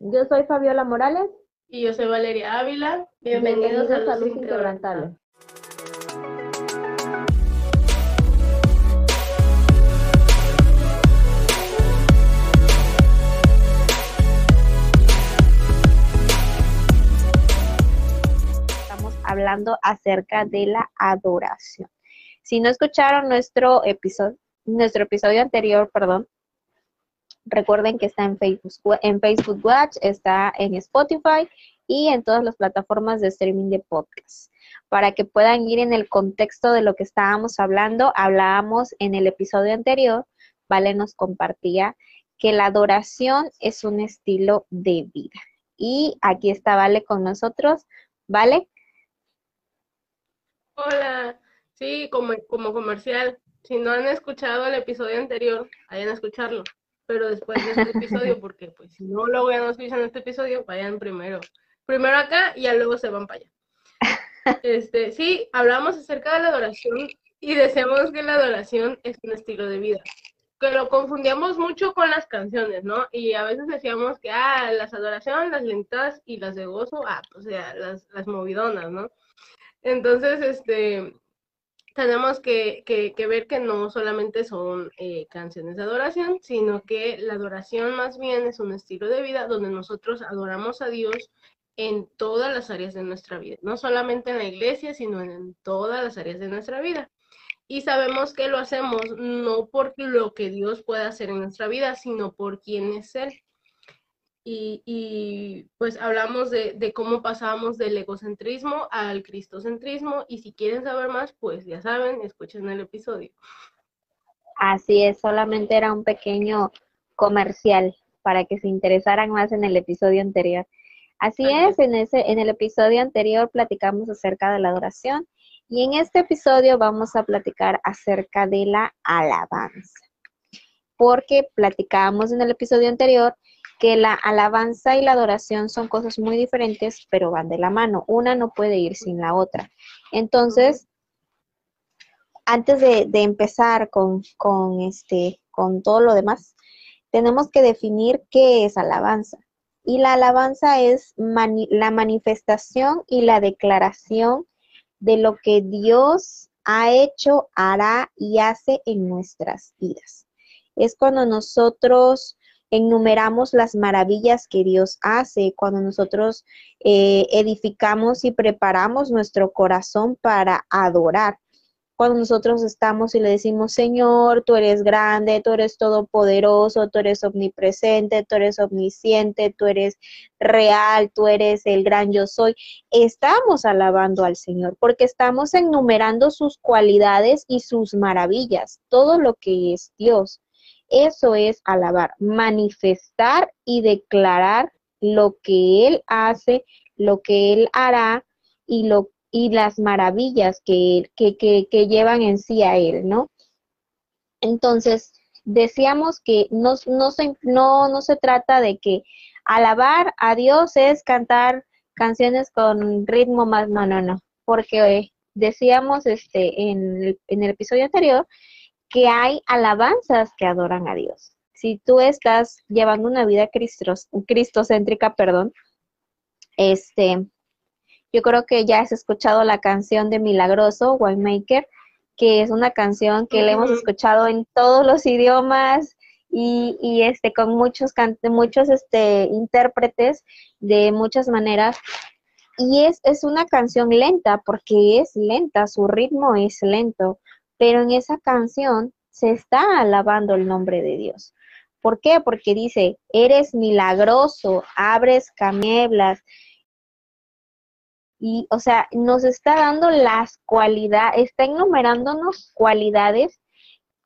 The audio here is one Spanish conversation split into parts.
Yo soy Fabiola Morales. Y yo soy Valeria Ávila. Bienvenidos, a, Luz Inquebrantable. Estamos hablando acerca de la adoración. Si no escucharon nuestro episodio, nuestro episodio anterior, perdón, Recuerden que está en Facebook, en Facebook Watch, está en Spotify y en todas las plataformas de streaming de podcast. Para que puedan ir en el contexto de lo que estábamos hablando, hablábamos en el episodio anterior, Vale nos compartía que la adoración es un estilo de vida. Y aquí está Vale con nosotros. ¿Vale? Hola, sí, como, como comercial. Si no han escuchado el episodio anterior, vayan a escucharlo pero después de este episodio, porque pues si no lo a escuchar en este episodio, vayan primero, primero acá y ya luego se van para allá. Este, sí, hablamos acerca de la adoración y decíamos que la adoración es un estilo de vida. Que lo confundíamos mucho con las canciones, ¿no? Y a veces decíamos que, ah, las adoraciones, las lentas y las de gozo, ah, pues, o sea, las, las movidonas, ¿no? Entonces, este, tenemos que, ver que no solamente son eh, canciones de adoración, sino que la adoración más bien es un estilo de vida donde nosotros adoramos a Dios en todas las áreas de nuestra vida, no solamente en la iglesia, sino en todas las áreas de nuestra vida. Y sabemos que lo hacemos no por lo que Dios puede hacer en nuestra vida, sino por quién es Él y, pues hablamos de, cómo pasamos del egocentrismo al cristocentrismo y si quieren saber más, pues ya saben, escuchen el episodio. Así es, solamente era un pequeño comercial para que se interesaran más en el episodio anterior. Así es, en, ese, en el episodio anterior platicamos acerca de la adoración y en este episodio vamos a platicar acerca de la alabanza. Porque platicábamos en el episodio anterior que la alabanza y la adoración son cosas muy diferentes, pero van de la mano. Una no puede ir sin la otra. Entonces, antes de, empezar con, este, con todo lo demás, tenemos que definir qué es alabanza. Y la alabanza es la manifestación y la declaración de lo que Dios ha hecho, hará y hace en nuestras vidas. Es cuando nosotros enumeramos las maravillas que Dios hace cuando nosotros eh, edificamos y preparamos nuestro corazón para adorar. Cuando nosotros estamos y le decimos, Señor, tú eres grande, tú eres todopoderoso, tú eres omnipresente, tú eres omnisciente, tú eres real, tú eres el gran yo soy, estamos alabando al Señor porque estamos enumerando sus cualidades y sus maravillas, todo lo que es Dios. Eso es alabar, manifestar y declarar lo que Él hace, lo que Él hará y, lo, y las maravillas que, que, que, llevan en sí a Él, ¿no? Entonces, decíamos que no, no, se, no, no se trata de que alabar a Dios es cantar canciones con ritmo más, no, no, no, porque decíamos este en en el episodio anterior que hay alabanzas que adoran a Dios. Si tú estás llevando una vida cristos, cristocéntrica, perdón, este, yo creo que ya has escuchado la canción de Milagroso, Winemaker, que es una canción que le hemos escuchado en todos los idiomas y, y este, con muchos, muchos este, intérpretes de muchas maneras. Y es, es una canción lenta porque es lenta, su ritmo es lento pero en esa canción se está alabando el nombre de Dios. ¿Por qué? Porque dice, eres milagroso, abres cameblas. Y, o sea, nos está dando las cualidades, está enumerándonos cualidades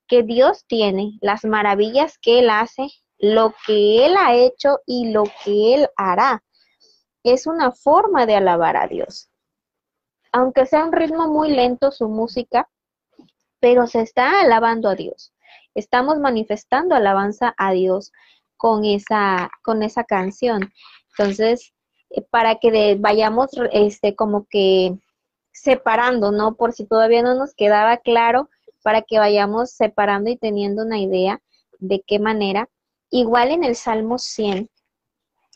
que Dios tiene, las maravillas que Él hace, lo que Él ha hecho y lo que Él hará. Es una forma de alabar a Dios. Aunque sea un ritmo muy lento su música, pero se está alabando a Dios. Estamos manifestando alabanza a Dios con esa, con esa canción. Entonces, eh, para que vayamos este, como que separando, ¿no? Por si todavía no nos quedaba claro, para que vayamos separando y teniendo una idea de qué manera. Igual en el Salmo 100,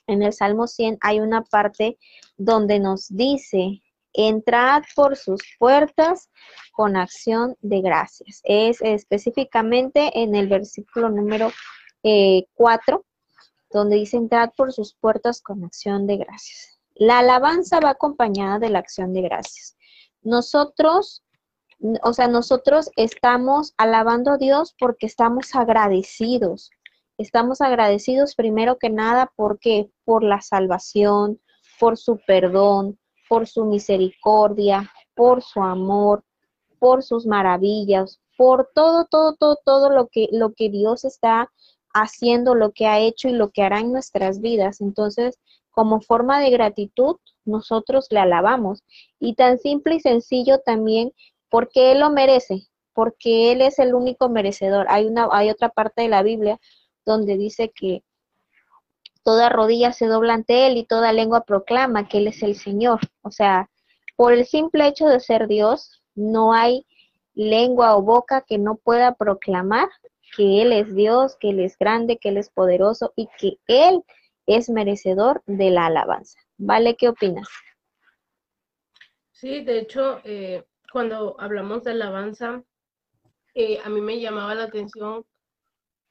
en el Salmo 100 hay una parte donde nos dice, entrad por sus puertas con acción de gracias. Es específicamente en el versículo número 4, eh, donde dice, entrad por sus puertas con acción de gracias. La alabanza va acompañada de la acción de gracias. Nosotros, o sea, nosotros estamos alabando a Dios porque estamos agradecidos. Estamos agradecidos primero que nada porque por la salvación, por su perdón, por su misericordia, por su amor, por sus maravillas, por todo, todo, todo, todo lo que, lo que Dios está haciendo, lo que ha hecho y lo que hará en nuestras vidas. Entonces, como forma de gratitud, nosotros le alabamos. Y tan simple y sencillo también, porque Él lo merece, porque Él es el único merecedor. Hay, una, hay otra parte de la Biblia donde dice que toda rodilla se dobla ante Él y toda lengua proclama que Él es el Señor. O sea, por el simple hecho de ser Dios, no hay lengua o boca que no pueda proclamar que Él es Dios, que Él es grande, que Él es poderoso y que Él es merecedor de la alabanza. ¿Vale? ¿Qué opinas? Sí, de hecho, eh, cuando hablamos de alabanza, eh, a mí me llamaba la atención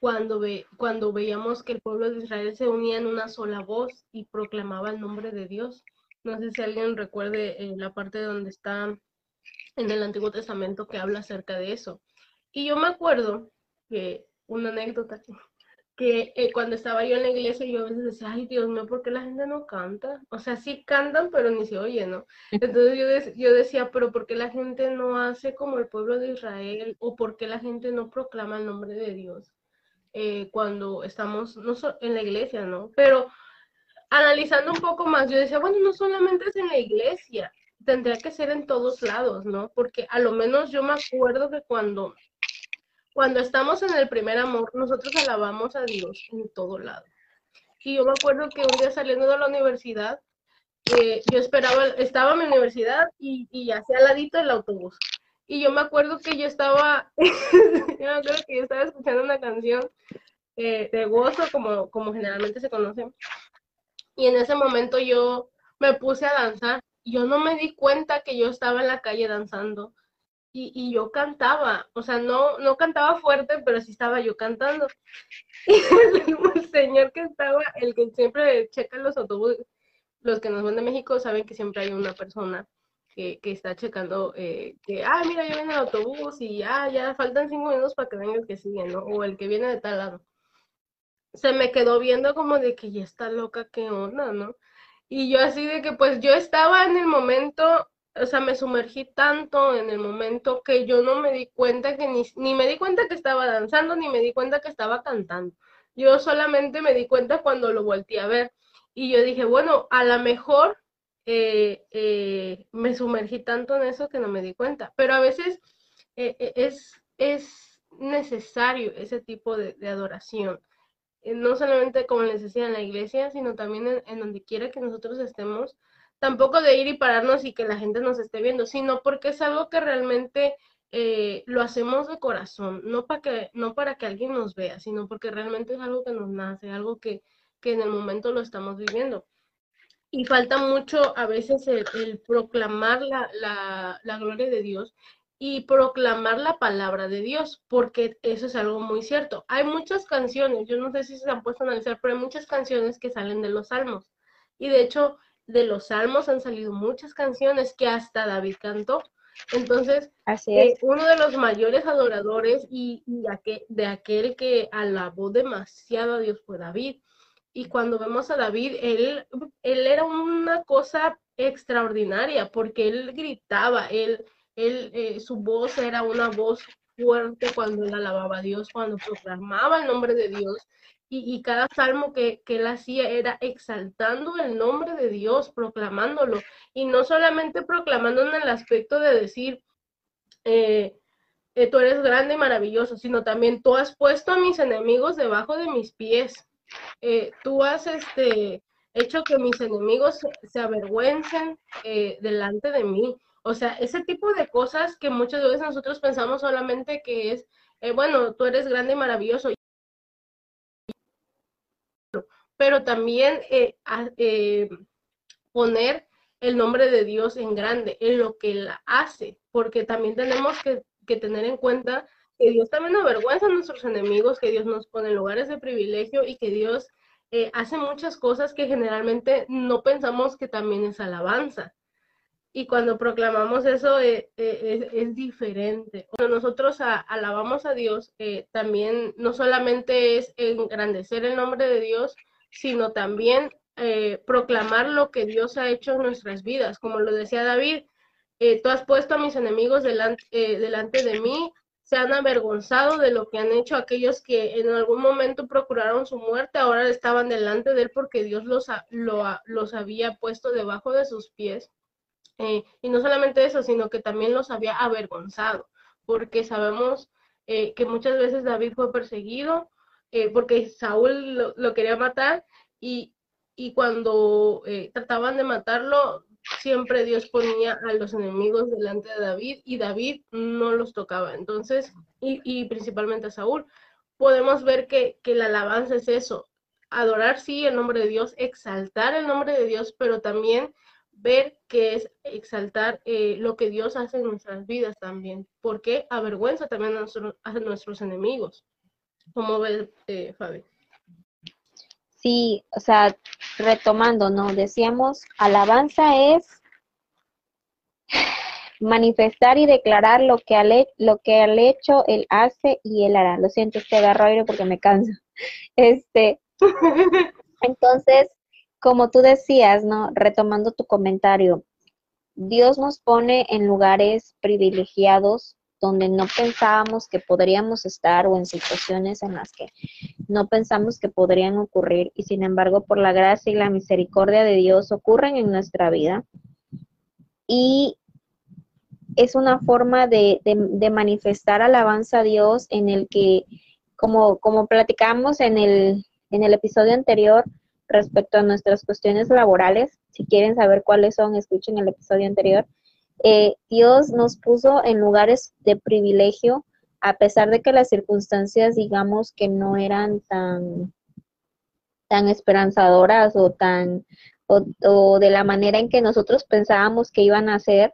cuando, ve, cuando veíamos que el pueblo de Israel se unía en una sola voz y proclamaba el nombre de Dios. No sé si alguien recuerde eh, la parte donde está en el Antiguo Testamento que habla acerca de eso. Y yo me acuerdo que una anécdota que eh, cuando estaba yo en la iglesia yo a veces decía, ay Dios mío, ¿por qué la gente no canta? O sea, sí cantan, pero ni se oye, ¿no? Entonces yo, yo decía, pero ¿por qué la gente no hace como el pueblo de Israel? ¿O por qué la gente no proclama el nombre de Dios? Eh, cuando estamos no en la iglesia, ¿no? Pero analizando un poco más, yo decía, bueno, no solamente es en la iglesia, tendría que ser en todos lados, ¿no? Porque a lo menos yo me acuerdo que cuando, cuando estamos en el primer amor, nosotros alabamos a Dios en todo lado. Y yo me acuerdo que un día saliendo de la universidad, eh, yo esperaba, estaba en mi universidad y, y hacia al ladito el autobús. Y yo me acuerdo que yo estaba, yo me acuerdo que yo estaba escuchando una canción eh, de gozo, como, como generalmente se conoce. Y en ese momento yo me puse a danzar. Yo no me di cuenta que yo estaba en la calle danzando. Y, y yo cantaba, o sea, no, no cantaba fuerte, pero sí estaba yo cantando. Y el señor que estaba, el que siempre checa los autobuses, los que nos van de México saben que siempre hay una persona que, está checando eh, que, ah, mira, ya viene el autobús y ah, ya faltan cinco minutos para que venga el que sigue, ¿no? O el que viene de tal lado. Se me quedó viendo como de que ya está loca, qué onda, ¿no? Y yo así de que pues yo estaba en el momento, o sea, me sumergí tanto en el momento que yo no me di cuenta que ni, ni me di cuenta que estaba danzando, ni me di cuenta que estaba cantando. Yo solamente me di cuenta cuando lo volteé a ver. Y yo dije, bueno, a lo mejor eh, eh, me sumergí tanto en eso que no me di cuenta. Pero a veces eh, es, es necesario ese tipo de, adoración. no solamente como les decía en la iglesia, sino también en, donde quiera que nosotros estemos. Tampoco de ir y pararnos y que la gente nos esté viendo, sino porque es algo que realmente lo hacemos de corazón, no para, que, no para que alguien nos vea, sino porque realmente es algo que nos nace, algo que, que en el momento lo estamos viviendo y falta mucho a veces el, proclamar la, gloria de Dios y proclamar la palabra de Dios, porque eso es algo muy cierto. Hay muchas canciones, yo no sé si se han puesto a analizar, pero hay muchas canciones que salen de los salmos. Y de hecho, de los salmos han salido muchas canciones que hasta David cantó. Entonces, eh, uno de los mayores adoradores y, de aquel que alabó demasiado a Dios fue David y cuando vemos a David, él, él era una cosa extraordinaria porque él gritaba, él, él, eh, su voz era una voz fuerte cuando él alababa a Dios, cuando proclamaba el nombre de Dios. Y, cada salmo que, él hacía era exaltando el nombre de Dios, proclamándolo. Y no solamente proclamando en el aspecto de decir, eh, eh, tú eres grande y maravilloso, sino también tú has puesto a mis enemigos debajo de mis pies. Eh, tú has este, hecho que mis enemigos se avergüencen eh, delante de mí. O sea, ese tipo de cosas que muchas veces nosotros pensamos solamente que es, eh, bueno, tú eres grande y maravilloso. pero también poner el nombre de Dios en grande, en lo que Él hace, porque también tenemos que, tener en cuenta que Dios también avergüenza a nuestros enemigos, que Dios nos pone en lugares de privilegio y que Dios eh, hace muchas cosas que generalmente no pensamos que también es alabanza. Y cuando proclamamos eso es, diferente. Cuando nosotros alabamos a Dios, también no solamente es engrandecer el nombre de Dios, sino también eh, proclamar lo que Dios ha hecho en nuestras vidas. Como lo decía David, eh, tú has puesto a mis enemigos eh, delante de mí, se han avergonzado de lo que han hecho aquellos que en algún momento procuraron su muerte, ahora estaban delante de él porque Dios los, los había puesto debajo de sus pies. y no solamente eso, sino que también los había avergonzado, porque sabemos que muchas veces David fue perseguido, porque Saúl lo, quería matar y, y cuando eh, trataban de matarlo, siempre Dios ponía a los enemigos delante de David y David no los tocaba. Entonces, y, principalmente a Saúl, podemos ver que, que, la alabanza es eso, adorar sí el nombre de Dios, exaltar el nombre de Dios, pero también ver que es exaltar eh, lo que Dios hace en nuestras vidas también, porque avergüenza también a, a nuestros enemigos. ¿Cómo ves, eh, Fabi? Sí, o sea, retomando, ¿no? Decíamos, alabanza es manifestar y declarar lo que al, lo que al hecho él hace y él hará. Lo siento, que agarro aire porque me canso. Este, entonces, como tú decías, ¿no? Retomando tu comentario, Dios nos pone en lugares privilegiados donde no pensábamos que podríamos estar o en situaciones en las que no pensamos que podrían ocurrir y sin embargo por la gracia y la misericordia de Dios ocurren en nuestra vida. Y es una forma de, manifestar alabanza a Dios en el que, como, como platicamos en el, en el episodio anterior respecto a nuestras cuestiones laborales, si quieren saber cuáles son, escuchen el episodio anterior eh, Dios nos puso en lugares de privilegio, a pesar de que las circunstancias, digamos, que no eran tan, tan esperanzadoras o tan o, de la manera en que nosotros pensábamos que iban a ser.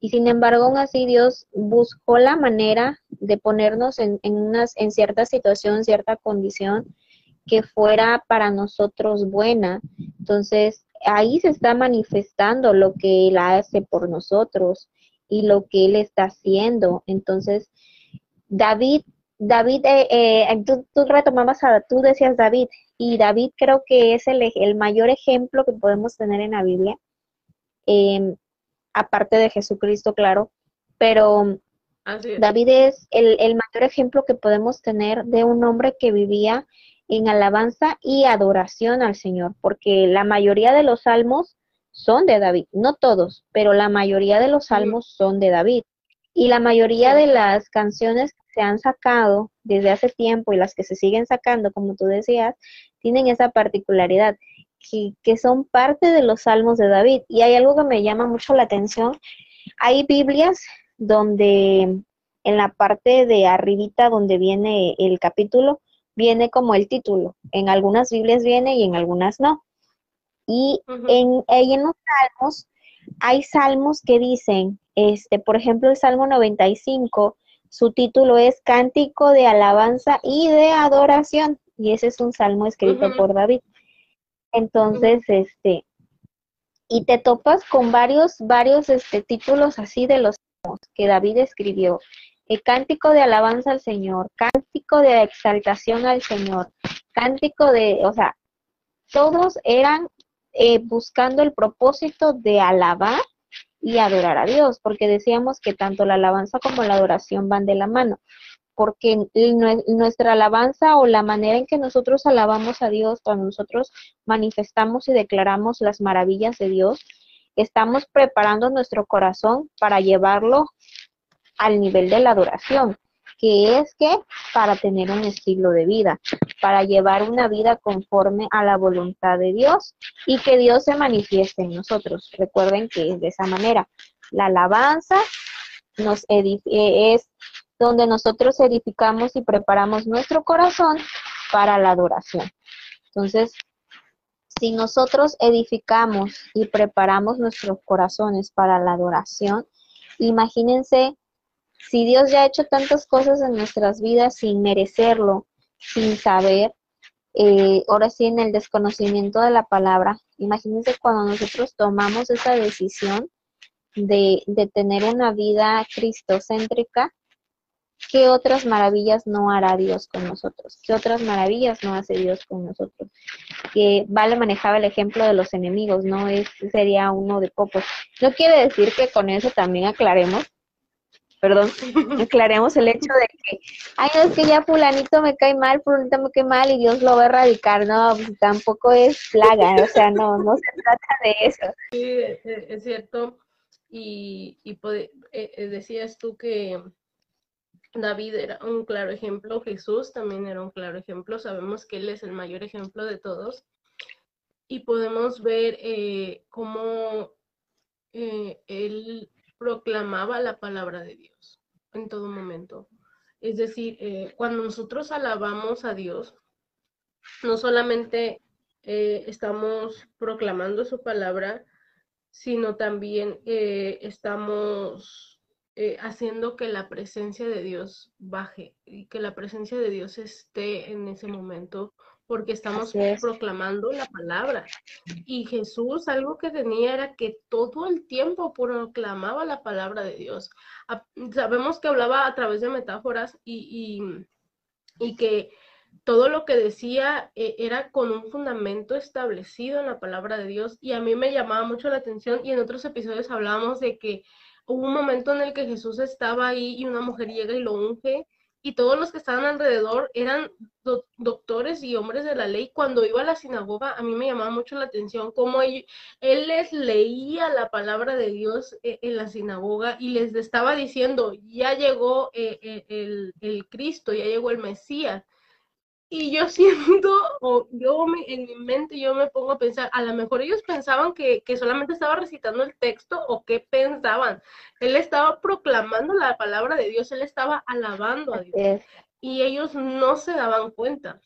Y sin embargo, aún así Dios buscó la manera de ponernos en, en, unas, en cierta situación, cierta condición que fuera para nosotros buena. Entonces, ahí se está manifestando lo que Él hace por nosotros y lo que Él está haciendo. Entonces, David, David, eh, eh, tú, retomabas a, tú decías David, y David creo que es el, el mayor ejemplo que podemos tener en la Biblia, em, aparte de Jesucristo, claro, pero David es el, el mayor ejemplo que podemos tener de un hombre que vivía en alabanza y adoración al Señor, porque la mayoría de los salmos son de David, no todos, pero la mayoría de los salmos son de David. Y la mayoría de las canciones que se han sacado desde hace tiempo y las que se siguen sacando, como tú decías, tienen esa particularidad, que, que son parte de los salmos de David. Y hay algo que me llama mucho la atención. Hay Biblias donde en la parte de arribita donde viene el capítulo, viene como el título. En algunas Biblias viene y en algunas no. Y en, en los salmos, hay salmos que dicen, este, por ejemplo, el Salmo 95, su título es Cántico de alabanza y de adoración. Y ese es un salmo escrito por David. Entonces, este, y te topas con varios, varios este, títulos así de los salmos que David escribió el cántico de alabanza al Señor, cántico de exaltación al Señor, cántico de, o sea, todos eran eh, buscando el propósito de alabar y adorar a Dios, porque decíamos que tanto la alabanza como la adoración van de la mano, porque nuestra alabanza o la manera en que nosotros alabamos a Dios, cuando nosotros manifestamos y declaramos las maravillas de Dios, estamos preparando nuestro corazón para llevarlo al nivel de la adoración, que es que para tener un estilo de vida, para llevar una vida conforme a la voluntad de Dios y que Dios se manifieste en nosotros. Recuerden que es de esa manera. La alabanza nos eh, es donde nosotros edificamos y preparamos nuestro corazón para la adoración. Entonces, Si nosotros edificamos y preparamos nuestros corazones para la adoración, imagínense si Dios ya ha hecho tantas cosas en nuestras vidas sin merecerlo, sin saber, eh, ahora sí en el desconocimiento de la palabra, imagínense cuando nosotros tomamos esa decisión de, de tener una vida cristocéntrica, ¿qué otras maravillas no hará Dios con nosotros? ¿Qué otras maravillas no hace Dios con nosotros? Que Vale manejaba el ejemplo de los enemigos, ¿no? Es, sería uno de pocos. No quiere decir que con eso también aclaremos, perdón, aclaremos el hecho de que, ay, no, es que ya fulanito me cae mal, fulanito me cae mal y Dios lo va a erradicar, no, pues tampoco es plaga, o sea, no, no se trata de eso. Sí, es cierto, y, y eh, decías tú que David era un claro ejemplo, Jesús también era un claro ejemplo, sabemos que Él es el mayor ejemplo de todos. Y podemos ver eh, cómo eh, Él proclamaba la palabra de Dios en todo momento. Es decir, eh, cuando nosotros alabamos a Dios, no solamente estamos proclamando su palabra, sino también estamos eh, haciendo que la presencia de Dios baje y que la presencia de Dios esté en ese momento porque estamos proclamando la palabra. Y Jesús algo que tenía era que todo el tiempo proclamaba la palabra de Dios. Sabemos que hablaba a través de metáforas y, y, que todo lo que decía eh, era con un fundamento establecido en la palabra de Dios. Y a mí me llamaba mucho la atención y en otros episodios hablábamos de que hubo un momento en el que Jesús estaba ahí y una mujer llega y lo unge y todos los que estaban alrededor eran doctores y hombres de la ley. Cuando iba a la sinagoga, a mí me llamaba mucho la atención cómo él, les leía la palabra de Dios eh, en la sinagoga y les estaba diciendo, ya llegó eh, eh, el, el Cristo, ya llegó el Mesías. Y yo siento, o yo me, en mi mente yo me pongo a pensar, a lo mejor ellos pensaban que, que, solamente estaba recitando el texto o qué pensaban. Él estaba proclamando la palabra de Dios, él estaba alabando a Dios. Y ellos no se daban cuenta.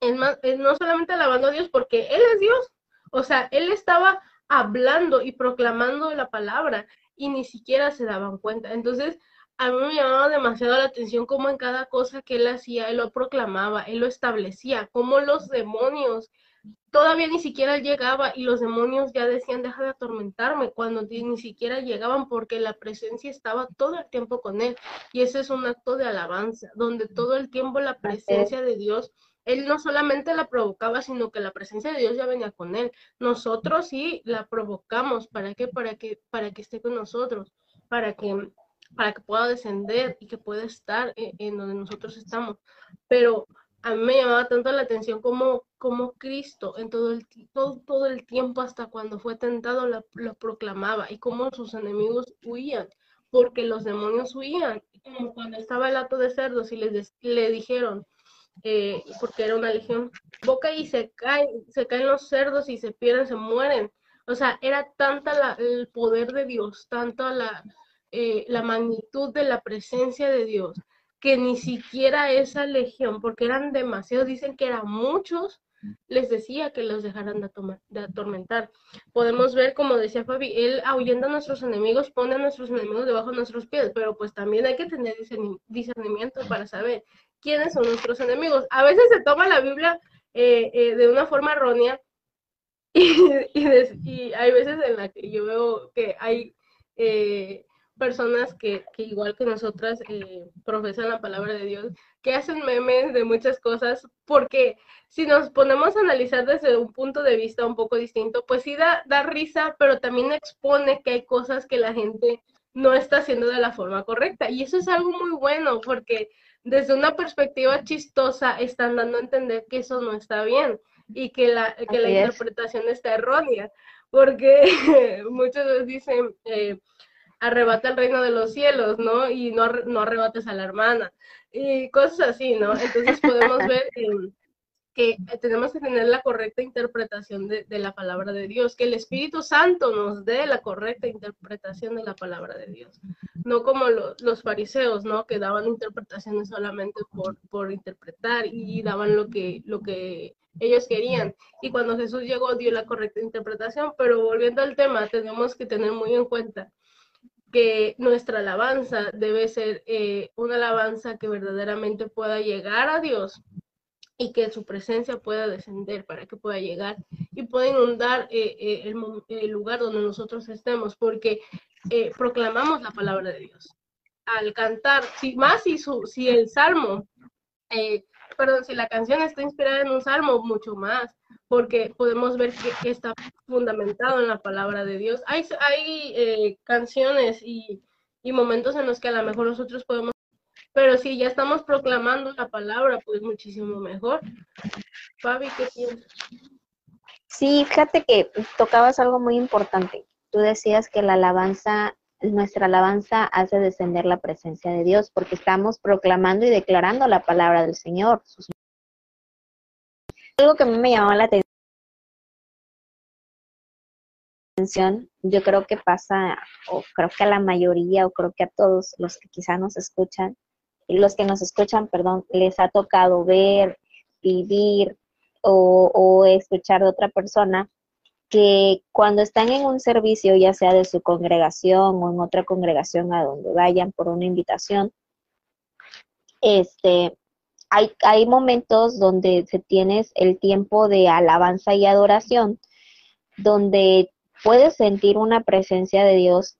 Es más, es no solamente alabando a Dios porque Él es Dios, o sea, Él estaba hablando y proclamando la palabra y ni siquiera se daban cuenta. Entonces, a mí me llamaba demasiado la atención cómo en cada cosa que él hacía, él lo proclamaba, él lo establecía, cómo los demonios todavía ni siquiera llegaba y los demonios ya decían, deja de atormentarme, cuando ni siquiera llegaban porque la presencia estaba todo el tiempo con él. Y ese es un acto de alabanza, donde todo el tiempo la presencia de Dios, él no solamente la provocaba, sino que la presencia de Dios ya venía con él. Nosotros sí la provocamos, ¿para qué? Para que, para que esté con nosotros, para que para que pueda descender y que pueda estar en, donde nosotros estamos. Pero a mí me llamaba tanto la atención como, como Cristo en todo el, todo, todo el tiempo hasta cuando fue tentado lo proclamaba y cómo sus enemigos huían, porque los demonios huían, como cuando estaba el hato de cerdos y les le dijeron, eh, porque era una legión, boca y se caen, se caen los cerdos y se pierden, se mueren. O sea, era tanta el poder de Dios, tanta la, eh, la magnitud de la presencia de Dios, que ni siquiera esa legión, porque eran demasiados, dicen que eran muchos, les decía que los dejaran de, atormentar. Podemos ver, como decía Fabi, él ahuyendo a nuestros enemigos, pone a nuestros enemigos debajo de nuestros pies, pero pues también hay que tener discernimiento para saber quiénes son nuestros enemigos. A veces se toma la Biblia eh, eh, de una forma errónea y, hay veces en la que yo veo que hay personas que, que igual que nosotras eh, profesan la palabra de Dios, que hacen memes de muchas cosas, porque si nos ponemos a analizar desde un punto de vista un poco distinto, pues sí da, da risa, pero también expone que hay cosas que la gente no está haciendo de la forma correcta. Y eso es algo muy bueno, porque desde una perspectiva chistosa están dando a entender que eso no está bien y que la, que la interpretación está errónea, porque muchos dicen... Eh, arrebata el reino de los cielos, ¿no? Y no, no arrebates a la hermana, y cosas así, ¿no? Entonces podemos ver que tenemos que tener la correcta interpretación de, la palabra de Dios, que el Espíritu Santo nos dé la correcta interpretación de la palabra de Dios, no como los fariseos, ¿no? Que daban interpretaciones solamente por, por interpretar y daban lo que, lo que ellos querían. Y cuando Jesús llegó dio la correcta interpretación, pero volviendo al tema, tenemos que tener muy en cuenta que nuestra alabanza debe ser eh, una alabanza que verdaderamente pueda llegar a Dios y que su presencia pueda descender para que pueda llegar y pueda inundar eh, eh, el, lugar donde nosotros estemos, porque proclamamos la palabra de Dios. Al cantar, si más si, su, si el salmo, perdón, si la canción está inspirada en un salmo, mucho más porque podemos ver que, está fundamentado en la palabra de Dios. Hay, hay eh, canciones y, momentos en los que a lo mejor nosotros podemos, pero si ya estamos proclamando la palabra, pues muchísimo mejor. Fabi, ¿qué piensas? Sí, fíjate que tocabas algo muy importante. Tú decías que la alabanza, nuestra alabanza hace descender la presencia de Dios porque estamos proclamando y declarando la palabra del Señor, algo que a mí me llamó la atención, yo creo que pasa, o creo que a la mayoría, o creo que a todos los que quizá nos escuchan, los que nos escuchan, perdón, les ha tocado ver, vivir o, o escuchar de otra persona que cuando están en un servicio, ya sea de su congregación o en otra congregación a donde vayan por una invitación, este, hay, momentos donde se tienes el tiempo de alabanza y adoración, donde puedes sentir una presencia de Dios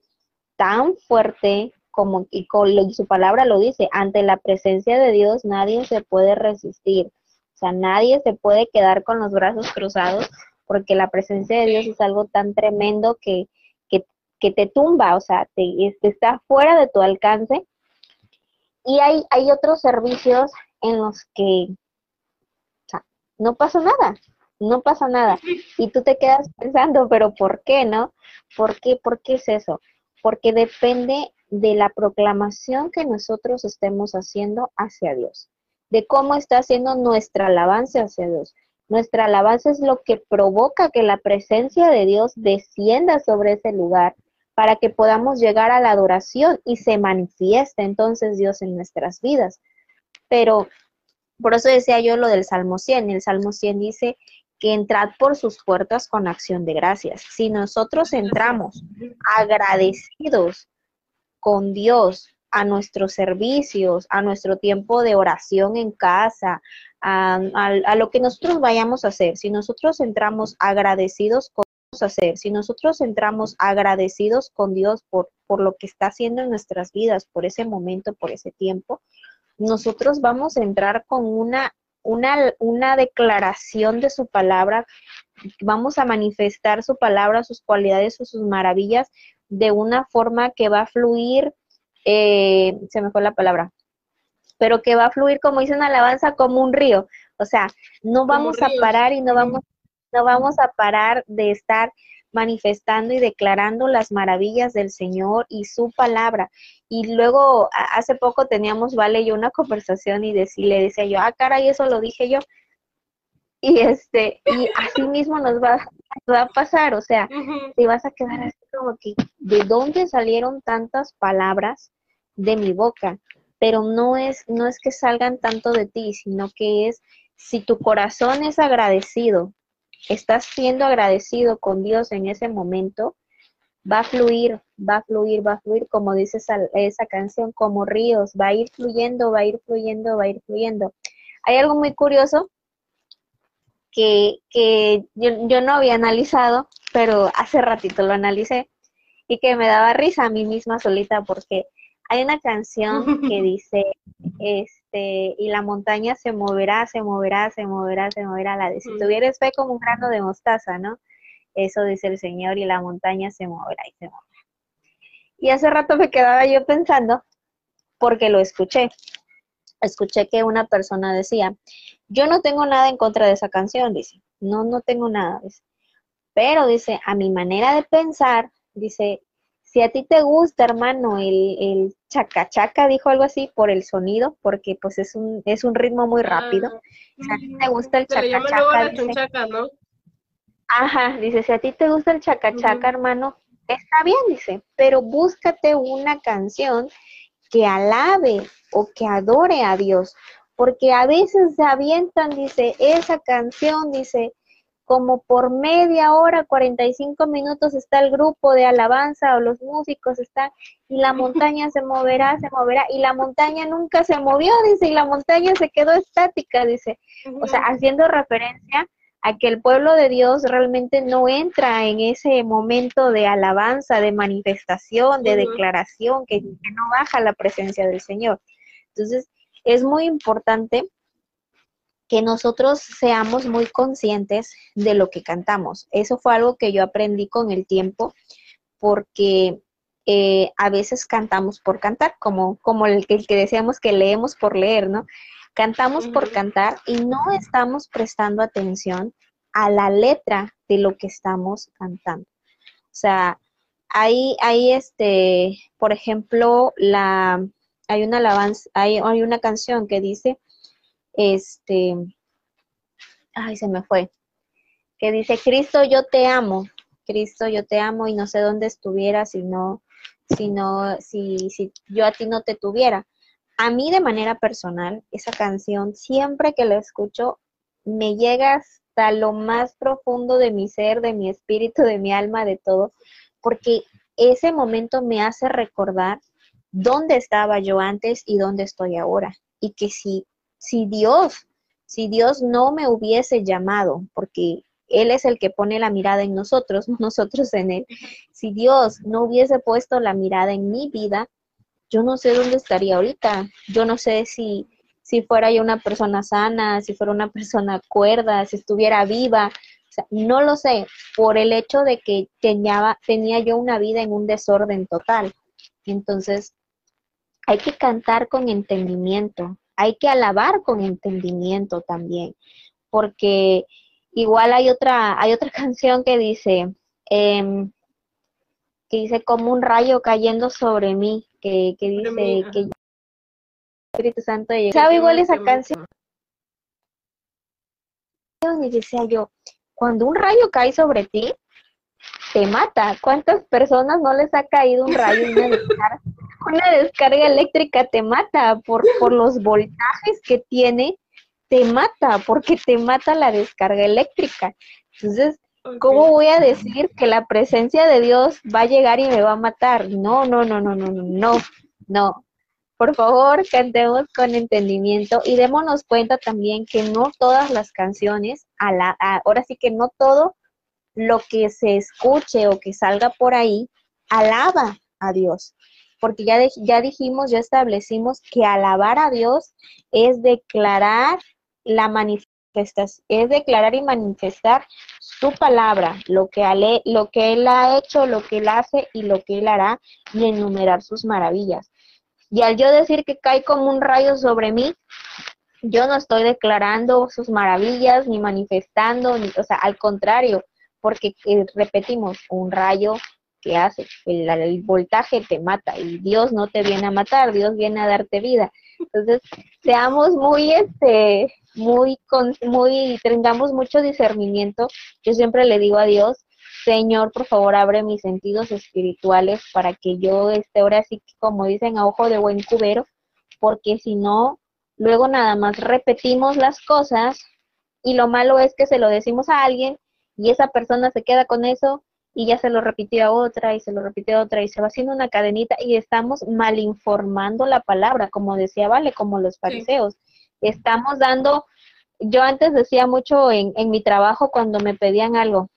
tan fuerte como y su palabra lo dice, ante la presencia de Dios nadie se puede resistir. O sea, nadie se puede quedar con los brazos cruzados porque la presencia de Dios es algo tan tremendo que, que, te tumba, o sea, te, está fuera de tu alcance. Y hay, hay otros servicios en los que no pasa nada, no pasa nada. Y tú te quedas pensando, pero ¿por qué, no? ¿Por qué? ¿Por qué es eso? Porque depende de la proclamación que nosotros estemos haciendo hacia Dios, de cómo está haciendo nuestra alabanza hacia Dios. Nuestra alabanza es lo que provoca que la presencia de Dios descienda sobre ese lugar para que podamos llegar a la adoración y se manifieste entonces Dios en nuestras vidas. Pero por eso decía yo lo del Salmo 100. El Salmo 100 dice que entrad por sus puertas con acción de gracias. Si nosotros entramos agradecidos con Dios a nuestros servicios, a nuestro tiempo de oración en casa, a, lo que nosotros vayamos a hacer, si nosotros entramos agradecidos con hacer, si nosotros entramos agradecidos con Dios por, por lo que está haciendo en nuestras vidas, por ese momento, por ese tiempo, nosotros vamos a entrar con una, una, una declaración de su palabra, vamos a manifestar su palabra, sus cualidades o sus maravillas de una forma que va a fluir, eh, se me fue la palabra, pero que va a fluir, como dice una alabanza, como un río. O sea, no vamos a parar y no vamos, no vamos a parar de estar manifestando y declarando las maravillas del Señor y su palabra. Y luego, hace poco teníamos, Vale, y yo una conversación y le decía yo, ah, caray, eso lo dije yo. Y este, y así mismo nos va, a pasar, o sea, te vas a quedar así como que, ¿de dónde salieron tantas palabras de mi boca? Pero no es, no es que salgan tanto de ti, sino que es, si tu corazón es agradecido estás siendo agradecido con Dios en ese momento, va a fluir, va a fluir, va a fluir, como dice esa, canción, como ríos, va a ir fluyendo, va a ir fluyendo, va a ir fluyendo. Hay algo muy curioso que, yo, yo, no había analizado, pero hace ratito lo analicé y que me daba risa a mí misma solita porque hay una canción que dice, este, y la montaña se moverá, se moverá, se moverá, se moverá. La de si tuvieras fe como un grano de mostaza, ¿no? Eso dice el Señor, y la montaña se moverá y se moverá. Y hace rato me quedaba yo pensando, porque lo escuché. Escuché que una persona decía, yo no tengo nada en contra de esa canción, dice, no, no tengo nada, dice. Pero dice, a mi manera de pensar, dice, Si a ti te gusta, hermano, el, el chaca chaca, dijo algo así, por el sonido, porque pues es un, es un ritmo muy rápido. Ah, si a ti te gusta el chaca chaca, la dice, chunchaca, ¿no? Ajá, dice, si a ti te gusta el chaca chaca, Ujú. hermano, está bien, dice, pero búscate una canción que alabe o que adore a Dios, porque a veces se avientan, dice, esa canción, dice, como por media hora, 45 minutos está el grupo de alabanza o los músicos están y la montaña se moverá, se moverá y la montaña nunca se movió, dice, y la montaña se quedó estática, dice. O sea, haciendo referencia a que el pueblo de Dios realmente no entra en ese momento de alabanza, de manifestación, de declaración, que, que no baja la presencia del Señor. Entonces, es muy importante que nosotros seamos muy conscientes de lo que cantamos. Eso fue algo que yo aprendí con el tiempo, porque eh, a veces cantamos por cantar, como, como el, que- el que decíamos que leemos por leer, ¿no? Cantamos por cantar y no estamos prestando atención a la letra de lo que estamos cantando. O sea, hay, hay este, por ejemplo, la, hay una alabanza, hay, hay una canción que dice, este, ay, se me fue, que dice, Cristo, yo te amo, Cristo, yo te amo y no sé dónde estuviera si no, si no, si, si yo a ti no te tuviera. A mí de manera personal, esa canción, siempre que la escucho, me llega hasta lo más profundo de mi ser, de mi espíritu, de mi alma, de todo, porque ese momento me hace recordar dónde estaba yo antes y dónde estoy ahora. Y que si, si Dios, si Dios no me hubiese llamado, porque Él es el que pone la mirada en nosotros, no nosotros en Él, si Dios no hubiese puesto la mirada en mi vida, yo no sé dónde estaría ahorita. Yo no sé si, si fuera yo una persona sana, si fuera una persona cuerda, si estuviera viva. No lo sé, por el hecho de que tenía, tenía yo una vida en un desorden total. Entonces, hay que cantar con entendimiento, hay que alabar con entendimiento también, porque igual hay otra, hay otra canción que dice, em, que dice como un rayo cayendo sobre mí, que, que mí, dice que el Espíritu Santo llegó. ¿Sabe igual esa canción? Y decía yo, cuando un rayo cae sobre ti, te mata. ¿Cuántas personas no les ha caído un rayo y una descarga? Una descarga eléctrica te mata por, por los voltajes que tiene, te mata, porque te mata la descarga eléctrica. Entonces, ¿cómo voy a decir que la presencia de Dios va a llegar y me va a matar? No, no, no, no, no, no, no, no. Por favor, cantemos con entendimiento y démonos cuenta también que no todas las canciones, a ahora sí que no todo lo que se escuche o que salga por ahí, alaba a Dios. Porque ya, dij- ya dijimos, ya establecimos que alabar a Dios es declarar la manifestación, es declarar y manifestar su palabra, lo que, ale- lo que Él ha hecho, lo que Él hace y lo que Él hará, y enumerar sus maravillas. Y al yo decir que cae como un rayo sobre mí, yo no estoy declarando sus maravillas ni manifestando, ni, o sea, al contrario, porque eh, repetimos, un rayo que hace, el, voltaje te mata y Dios no te viene a matar, Dios viene a darte vida. Entonces, seamos muy, este, muy, con, muy, tengamos mucho discernimiento. Yo siempre le digo a Dios, Señor, por favor, abre mis sentidos espirituales para que yo esté ahora así, como dicen, a ojo de buen cubero, porque si no, luego nada más repetimos las cosas y lo malo es que se lo decimos a alguien y esa persona se queda con eso y ya se lo repitió a otra y se lo repitió a otra y se va haciendo una cadenita y estamos mal informando la palabra, como decía Vale, como los fariseos. Estamos dando, yo antes decía mucho en, en mi trabajo cuando me pedían algo,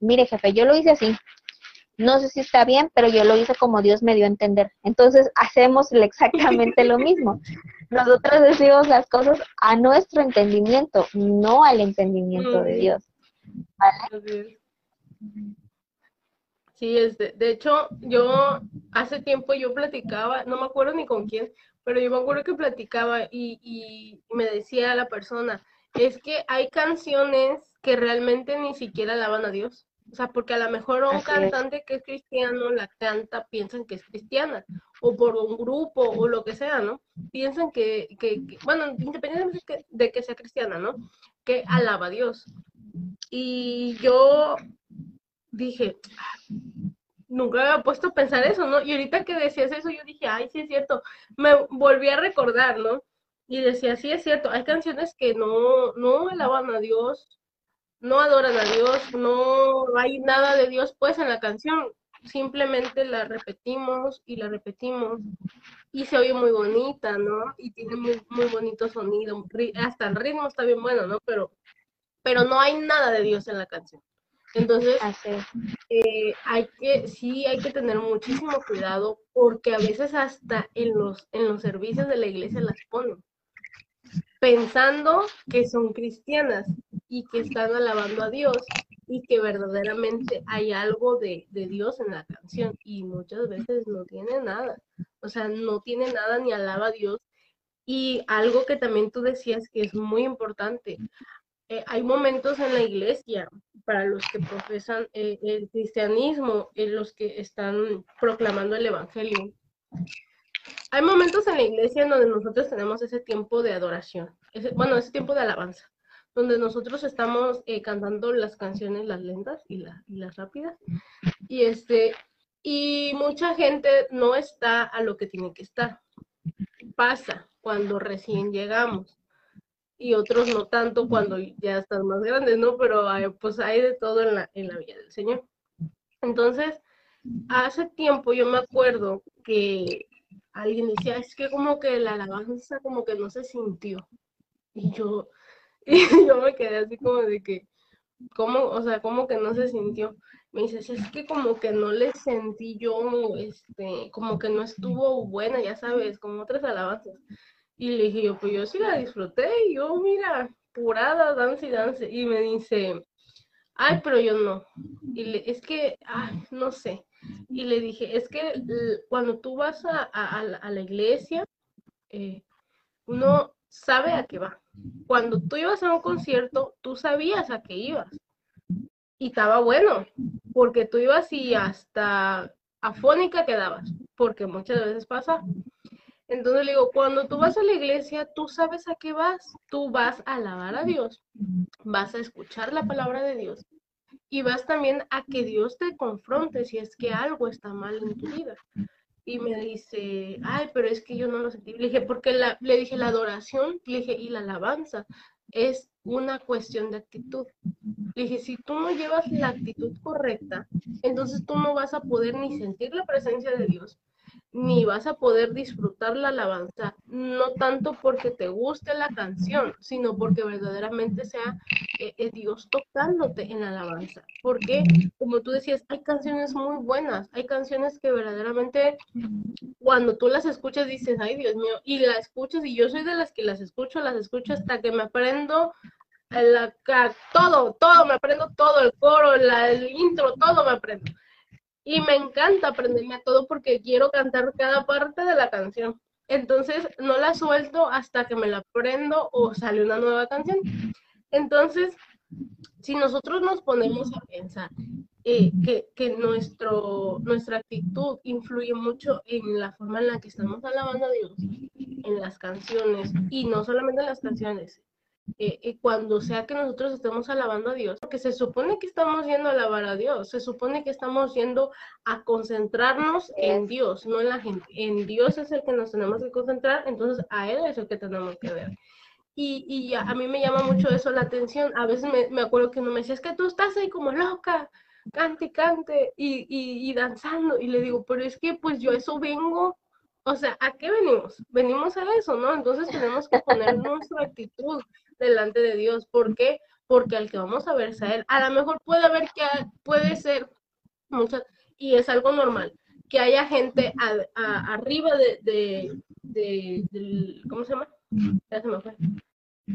mire jefe, yo lo hice así, no sé si está bien, pero yo lo hice como Dios me dio a entender. Entonces hacemos exactamente lo mismo. Nosotros decimos las cosas a nuestro entendimiento, no al entendimiento de. Dios. Es. Sí, este, de hecho, yo hace tiempo yo platicaba, no me acuerdo ni con quién, pero yo me acuerdo que platicaba y, y me decía la persona, es que hay canciones que realmente ni siquiera alaban a Dios. O sea, porque a lo mejor un cantante que es cristiano la canta, piensan que es cristiana, o por un grupo, o lo que sea, ¿no? Piensan que, que, bueno, independientemente de que, sea cristiana, ¿no? Que alaba a Dios. Y yo dije, nunca había puesto a pensar eso, ¿no? Y ahorita que decías eso, yo dije, ay, sí es cierto. Me volví a recordar, ¿no? Y decía, sí es cierto, hay canciones que no, no alaban a Dios, no adoran a Dios, no hay nada de Dios pues en la canción, simplemente la repetimos y la repetimos y se oye muy bonita, ¿no? Y tiene muy, muy bonito sonido, hasta el ritmo está bien bueno, ¿no? Pero, pero no hay nada de Dios en la canción. Entonces, eh, hay que, sí hay que tener muchísimo cuidado porque a veces hasta en los, en los servicios de la iglesia las ponen pensando que son cristianas y que están alabando a Dios y que verdaderamente hay algo de, Dios en la canción y muchas veces no tiene nada, o sea, no tiene nada ni alaba a Dios. Y algo que también tú decías que es muy importante, eh, hay momentos en la iglesia para los que profesan eh, el cristianismo, en los que están proclamando el Evangelio, hay momentos en la iglesia en donde nosotros tenemos ese tiempo de adoración, bueno, ese tiempo de alabanza, donde nosotros estamos eh, cantando las canciones, las lentas y, las rápidas, y este, y mucha gente no está a lo que tiene que estar. Pasa cuando recién llegamos y otros no tanto cuando ya están más grandes, ¿no? Pero pues hay de todo en la, en la vida del Señor. Entonces, hace tiempo yo me acuerdo que alguien decía, es que como que la alabanza como que no se sintió. Y yo, y yo me quedé así como de que, ¿cómo? O sea, como que no se sintió. Me dices, es que como que no le sentí yo, este, como que no estuvo buena, ya sabes, como otras alabanzas. Y le dije yo, pues yo sí la disfruté, y yo, mira, purada, dance y dance. Y me dice, ay, pero yo no. Y le, es que, ay, no sé. Y le dije, es que cuando tú vas a, la iglesia, eh, uno sabe a qué va. Cuando tú ibas a un concierto, tú sabías a qué ibas. Y estaba bueno, porque tú ibas y hasta afónica quedabas, porque muchas veces pasa. Entonces le digo, cuando tú vas a la iglesia, tú sabes a qué vas. Tú vas a alabar a Dios, vas a escuchar la palabra de Dios y vas también a que Dios te confronte si es que algo está mal en tu vida. Y me dice, ay, pero es que yo no lo sentí. Le dije, porque le dije, la adoración, le dije, y la alabanza es una cuestión de actitud. Le dije, si tú no llevas la actitud correcta, entonces tú no vas a poder ni sentir la presencia de Dios, ni vas a poder disfrutar la alabanza, no tanto porque te guste la canción, sino porque verdaderamente sea eh, eh, Dios tocándote en la alabanza. Porque, como tú decías, hay canciones muy buenas, hay canciones que verdaderamente cuando tú las escuchas dices, ay Dios mío, y la escuchas, y yo soy de las que las escucho, las escucho hasta que me aprendo la, todo, todo, me aprendo todo, el coro, el intro, todo me aprendo y me encanta aprenderme todo porque quiero cantar cada parte de la canción. Entonces no la suelto hasta que me la aprendo o sale una nueva canción. Entonces, si nosotros nos ponemos a pensar eh, que, que nuestro, nuestra actitud influye mucho en la forma en la que estamos alabando a Dios, en las canciones, y no solamente en las canciones, eh, eh, cuando sea que nosotros estemos alabando a Dios, porque se supone que estamos yendo a alabar a Dios, se supone que estamos yendo a concentrarnos en Dios, no en la gente. En Dios es el que nos tenemos que concentrar, entonces a Él es el que tenemos que ver. Y, y a, mí me llama mucho eso la atención. A veces me, me acuerdo que uno me decía, es que tú estás ahí como loca, cante y cante y, y, y danzando. Y le digo, pero es que pues yo a eso vengo o sea, ¿a qué venimos? Venimos a eso, ¿no? Entonces tenemos que poner nuestra actitud, delante de Dios. ¿Por qué? Porque al que vamos a ver a Él. A lo mejor puede haber que puede ser muchas, y es algo normal, que haya gente arriba de, de, ¿cómo se llama? Ya se me fue.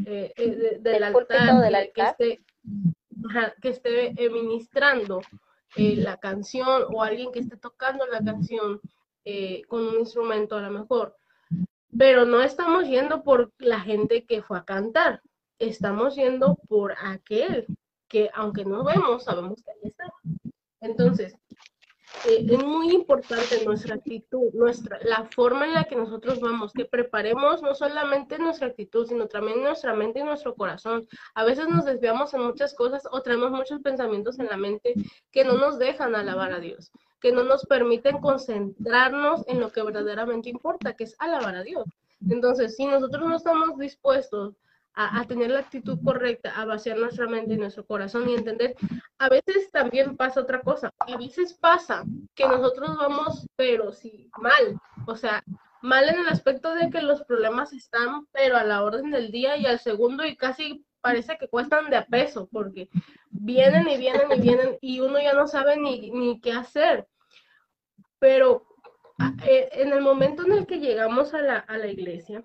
Eh, eh, del altar, que, esté, que esté ministrando eh, la canción o alguien que esté tocando la canción con un instrumento a lo mejor. Pero no estamos yendo por la gente que fue a cantar, estamos yendo por aquel que aunque no vemos, sabemos que ahí está. Entonces, eh, es muy importante nuestra actitud, nuestra, la forma en la que nosotros vamos, que preparemos no solamente nuestra actitud, sino también nuestra mente y nuestro corazón. A veces nos desviamos en muchas cosas o traemos muchos pensamientos en la mente que no nos dejan alabar a Dios, que no nos permiten concentrarnos en lo que verdaderamente importa, que es alabar a Dios. Entonces, si nosotros no estamos dispuestos a, tener la actitud correcta, a vaciar nuestra mente y nuestro corazón y entender. A veces también pasa otra cosa. A veces pasa que nosotros vamos, pero sí, mal. O sea, mal en el aspecto de que los problemas están, pero a la orden del día y al segundo y casi parece que cuestan de a peso, porque vienen y vienen y vienen y uno ya no sabe ni, ni qué hacer. Pero eh, en el momento en el que llegamos a la, a la iglesia,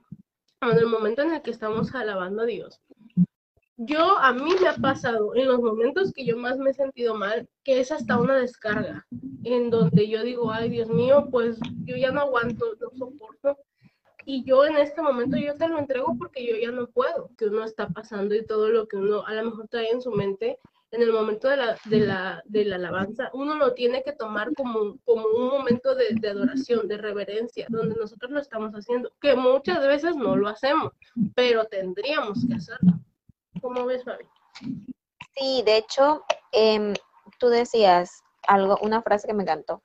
en el momento en el que estamos alabando a Dios. Yo, a mí me ha pasado en los momentos que yo más me he sentido mal, que es hasta una descarga, en donde yo digo, ay Dios mío, pues yo ya no aguanto, no soporto. Y yo en este momento yo te lo entrego porque yo ya no puedo, que uno está pasando y todo lo que uno a lo mejor trae en su mente en el momento de la, de la, de la alabanza, uno lo tiene que tomar como, como un momento de, de, adoración, de reverencia, donde nosotros lo estamos haciendo, que muchas veces no lo hacemos, pero tendríamos que hacerlo. ¿Cómo ves, Fabi? Sí, de hecho, eh, tú decías algo, una frase que me encantó.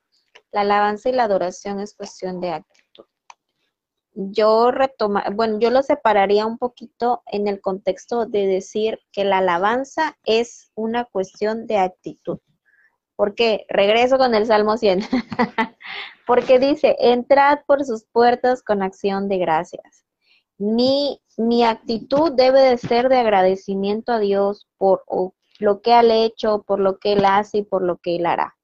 La alabanza y la adoración es cuestión de acto yo retoma, bueno, yo lo separaría un poquito en el contexto de decir que la alabanza es una cuestión de actitud. Porque regreso con el Salmo 100. Porque dice, entrad por sus puertas con acción de gracias. Mi, mi actitud debe de ser de agradecimiento a Dios por lo que Él ha hecho, por lo que Él hace y por lo que Él hará.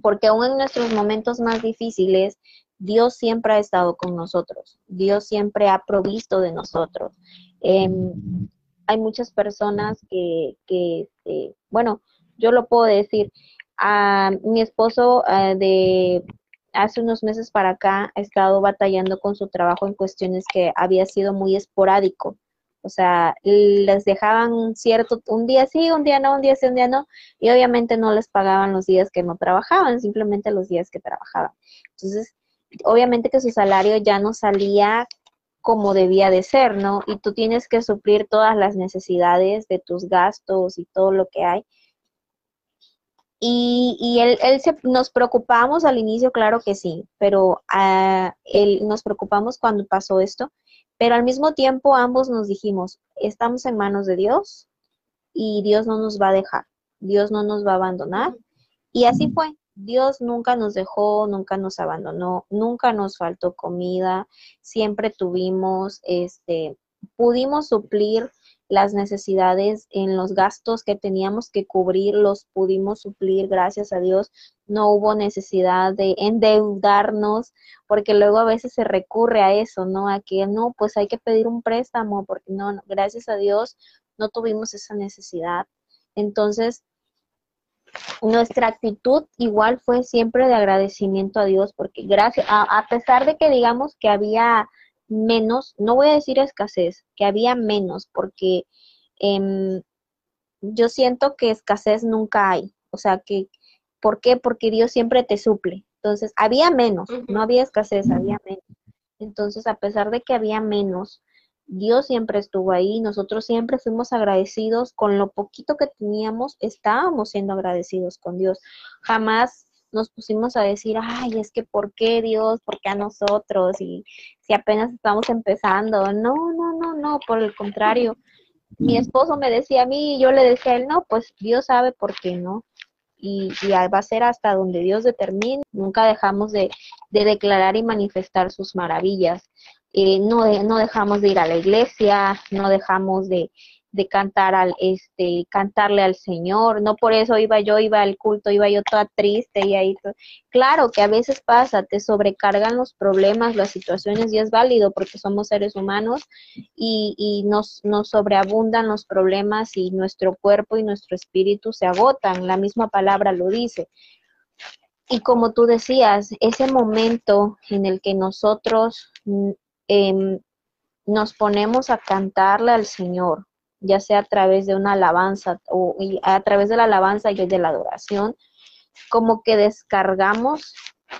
Porque aún en nuestros momentos más difíciles, Dios siempre ha estado con nosotros, Dios siempre ha provisto de nosotros. Em, hay muchas personas que, que este, bueno, yo lo puedo decir, a mi esposo ah, de hace unos meses para acá ha estado batallando con su trabajo en cuestiones que había sido muy esporádico. O sea, les dejaban cierto, un día sí, un día no, un día sí, un día no, y obviamente no les pagaban los días que no trabajaban, simplemente los días que trabajaban. Entonces, obviamente que su salario ya no salía como debía de ser, ¿no? Y tú tienes que suplir todas las necesidades de tus gastos y todo lo que hay. Y, y él, él se, nos preocupamos al inicio, claro que sí, pero uh, él, nos preocupamos cuando pasó esto, pero al mismo tiempo ambos nos dijimos, estamos en manos de Dios y Dios no nos va a dejar, Dios no nos va a abandonar. Y así fue, Dios nunca nos dejó, nunca nos abandonó, nunca nos faltó comida, siempre tuvimos, este, pudimos suplir las necesidades en los gastos que teníamos que cubrir, los pudimos suplir, gracias a Dios. No hubo necesidad de endeudarnos, porque luego a veces se recurre a eso, ¿no? A que no, pues hay que pedir un préstamo, porque no gracias a Dios no tuvimos esa necesidad. Entonces, nuestra actitud igual fue siempre de agradecimiento a Dios, porque gracias, a, pesar de que digamos que había menos, no voy a decir escasez, que había menos, porque em, yo siento que escasez nunca hay, o sea que, ¿por qué? Porque Dios siempre te suple. Entonces, había menos, no había escasez, había menos. Entonces, a pesar de que había menos, Dios siempre estuvo ahí, nosotros siempre fuimos agradecidos con lo poquito que teníamos, estábamos siendo agradecidos con Dios. Jamás nos pusimos a decir, ay, es que ¿por qué Dios? ¿Por qué a nosotros? Y si apenas estamos empezando. No, no, no, no, por el contrario. Mi esposo me decía a mí y yo le decía a él, no, pues Dios sabe por qué no. Y, y va a ser hasta donde Dios determine. Nunca dejamos de, de declarar y manifestar sus maravillas. Eh, no, no dejamos de ir a la iglesia, no dejamos de, de cantar al este cantarle al Señor, no por eso iba yo iba al culto, iba yo toda triste y ahí claro que a veces pasa, te sobrecargan los problemas, las situaciones y es válido porque somos seres humanos y, y nos, nos sobreabundan los problemas y nuestro cuerpo y nuestro espíritu se agotan, la misma palabra lo dice. Y como tú decías, ese momento en el que nosotros Em, nos ponemos a cantarle al Señor, ya sea a través de una alabanza o a través de la alabanza y de la adoración, como que descargamos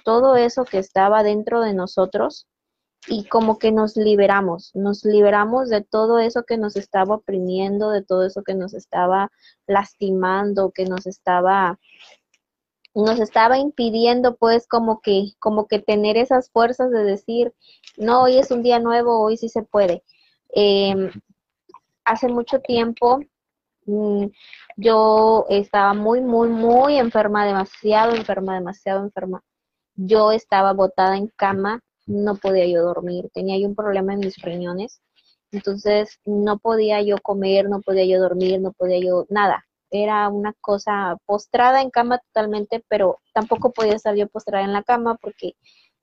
todo eso que estaba dentro de nosotros y como que nos liberamos, nos liberamos de todo eso que nos estaba oprimiendo, de todo eso que nos estaba lastimando, que nos estaba nos estaba impidiendo pues como que como que tener esas fuerzas de decir no hoy es un día nuevo hoy sí se puede em, hace mucho tiempo mm, yo estaba muy muy muy enferma demasiado enferma demasiado enferma. Yo estaba botada en cama no podía yo dormir, tenía yo un problema en mis riñones, entonces no podía yo comer, no podía yo dormir, no podía yo nada. Era una cosa postrada en cama totalmente, pero tampoco podía estar yo postrada en la cama porque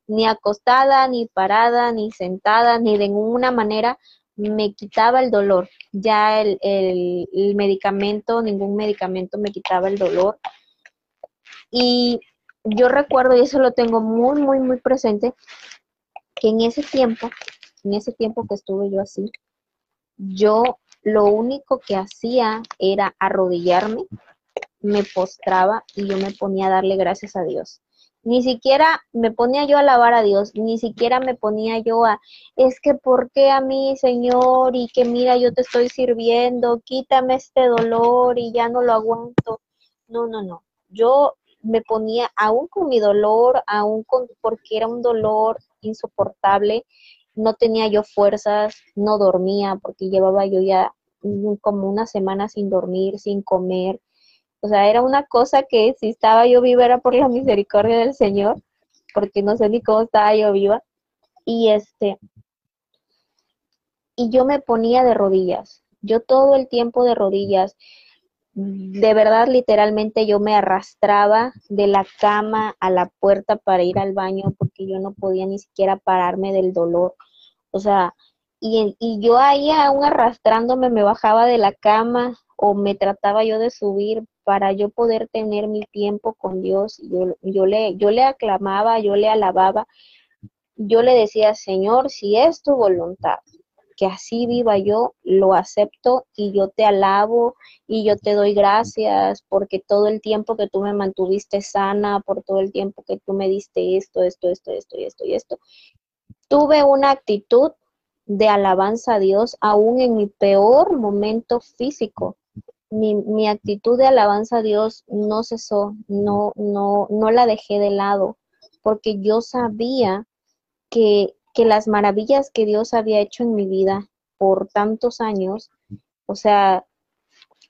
ni acostada, ni parada, ni sentada, ni de ninguna manera me quitaba el dolor. Ya el, el, medicamento, ningún medicamento me quitaba el dolor. Y yo recuerdo, y eso lo tengo muy, muy, muy presente, que en ese tiempo, en ese tiempo que estuve yo así, yo lo único que hacía era arrodillarme, me postraba y yo me ponía a darle gracias a Dios. Ni siquiera me ponía yo a alabar a Dios, ni siquiera me ponía yo a, es que ¿por qué a mí, Señor? Y que mira, yo te estoy sirviendo, quítame este dolor y ya no lo aguanto. No, no, no. Yo me ponía, aún con mi dolor, aún con, porque era un dolor insoportable, no tenía yo fuerzas, no dormía porque llevaba yo ya como una semana sin dormir, sin comer. O sea, era una cosa que si estaba yo viva era por la misericordia del Señor, porque no sé ni cómo estaba yo viva. Y este, y yo me ponía de rodillas, yo todo el tiempo de rodillas de verdad, literalmente yo me arrastraba de la cama a la puerta para ir al baño porque yo no podía ni siquiera pararme del dolor. O sea, y, y yo ahí aún arrastrándome me bajaba de la cama o me trataba yo de subir para yo poder tener mi tiempo con Dios. Yo, yo, le, yo le aclamaba, yo le alababa, yo le decía, Señor, si es tu voluntad, que así viva yo, lo acepto y yo te alabo y yo te doy gracias porque todo el tiempo que tú me mantuviste sana, por todo el tiempo que tú me diste esto, esto, esto, esto y esto y esto. Tuve una actitud de alabanza a Dios aún en mi peor momento físico. Mi, mi actitud de alabanza a Dios no cesó, no, no, no la dejé de lado, porque yo sabía que que las maravillas que Dios había hecho en mi vida por tantos años, o sea,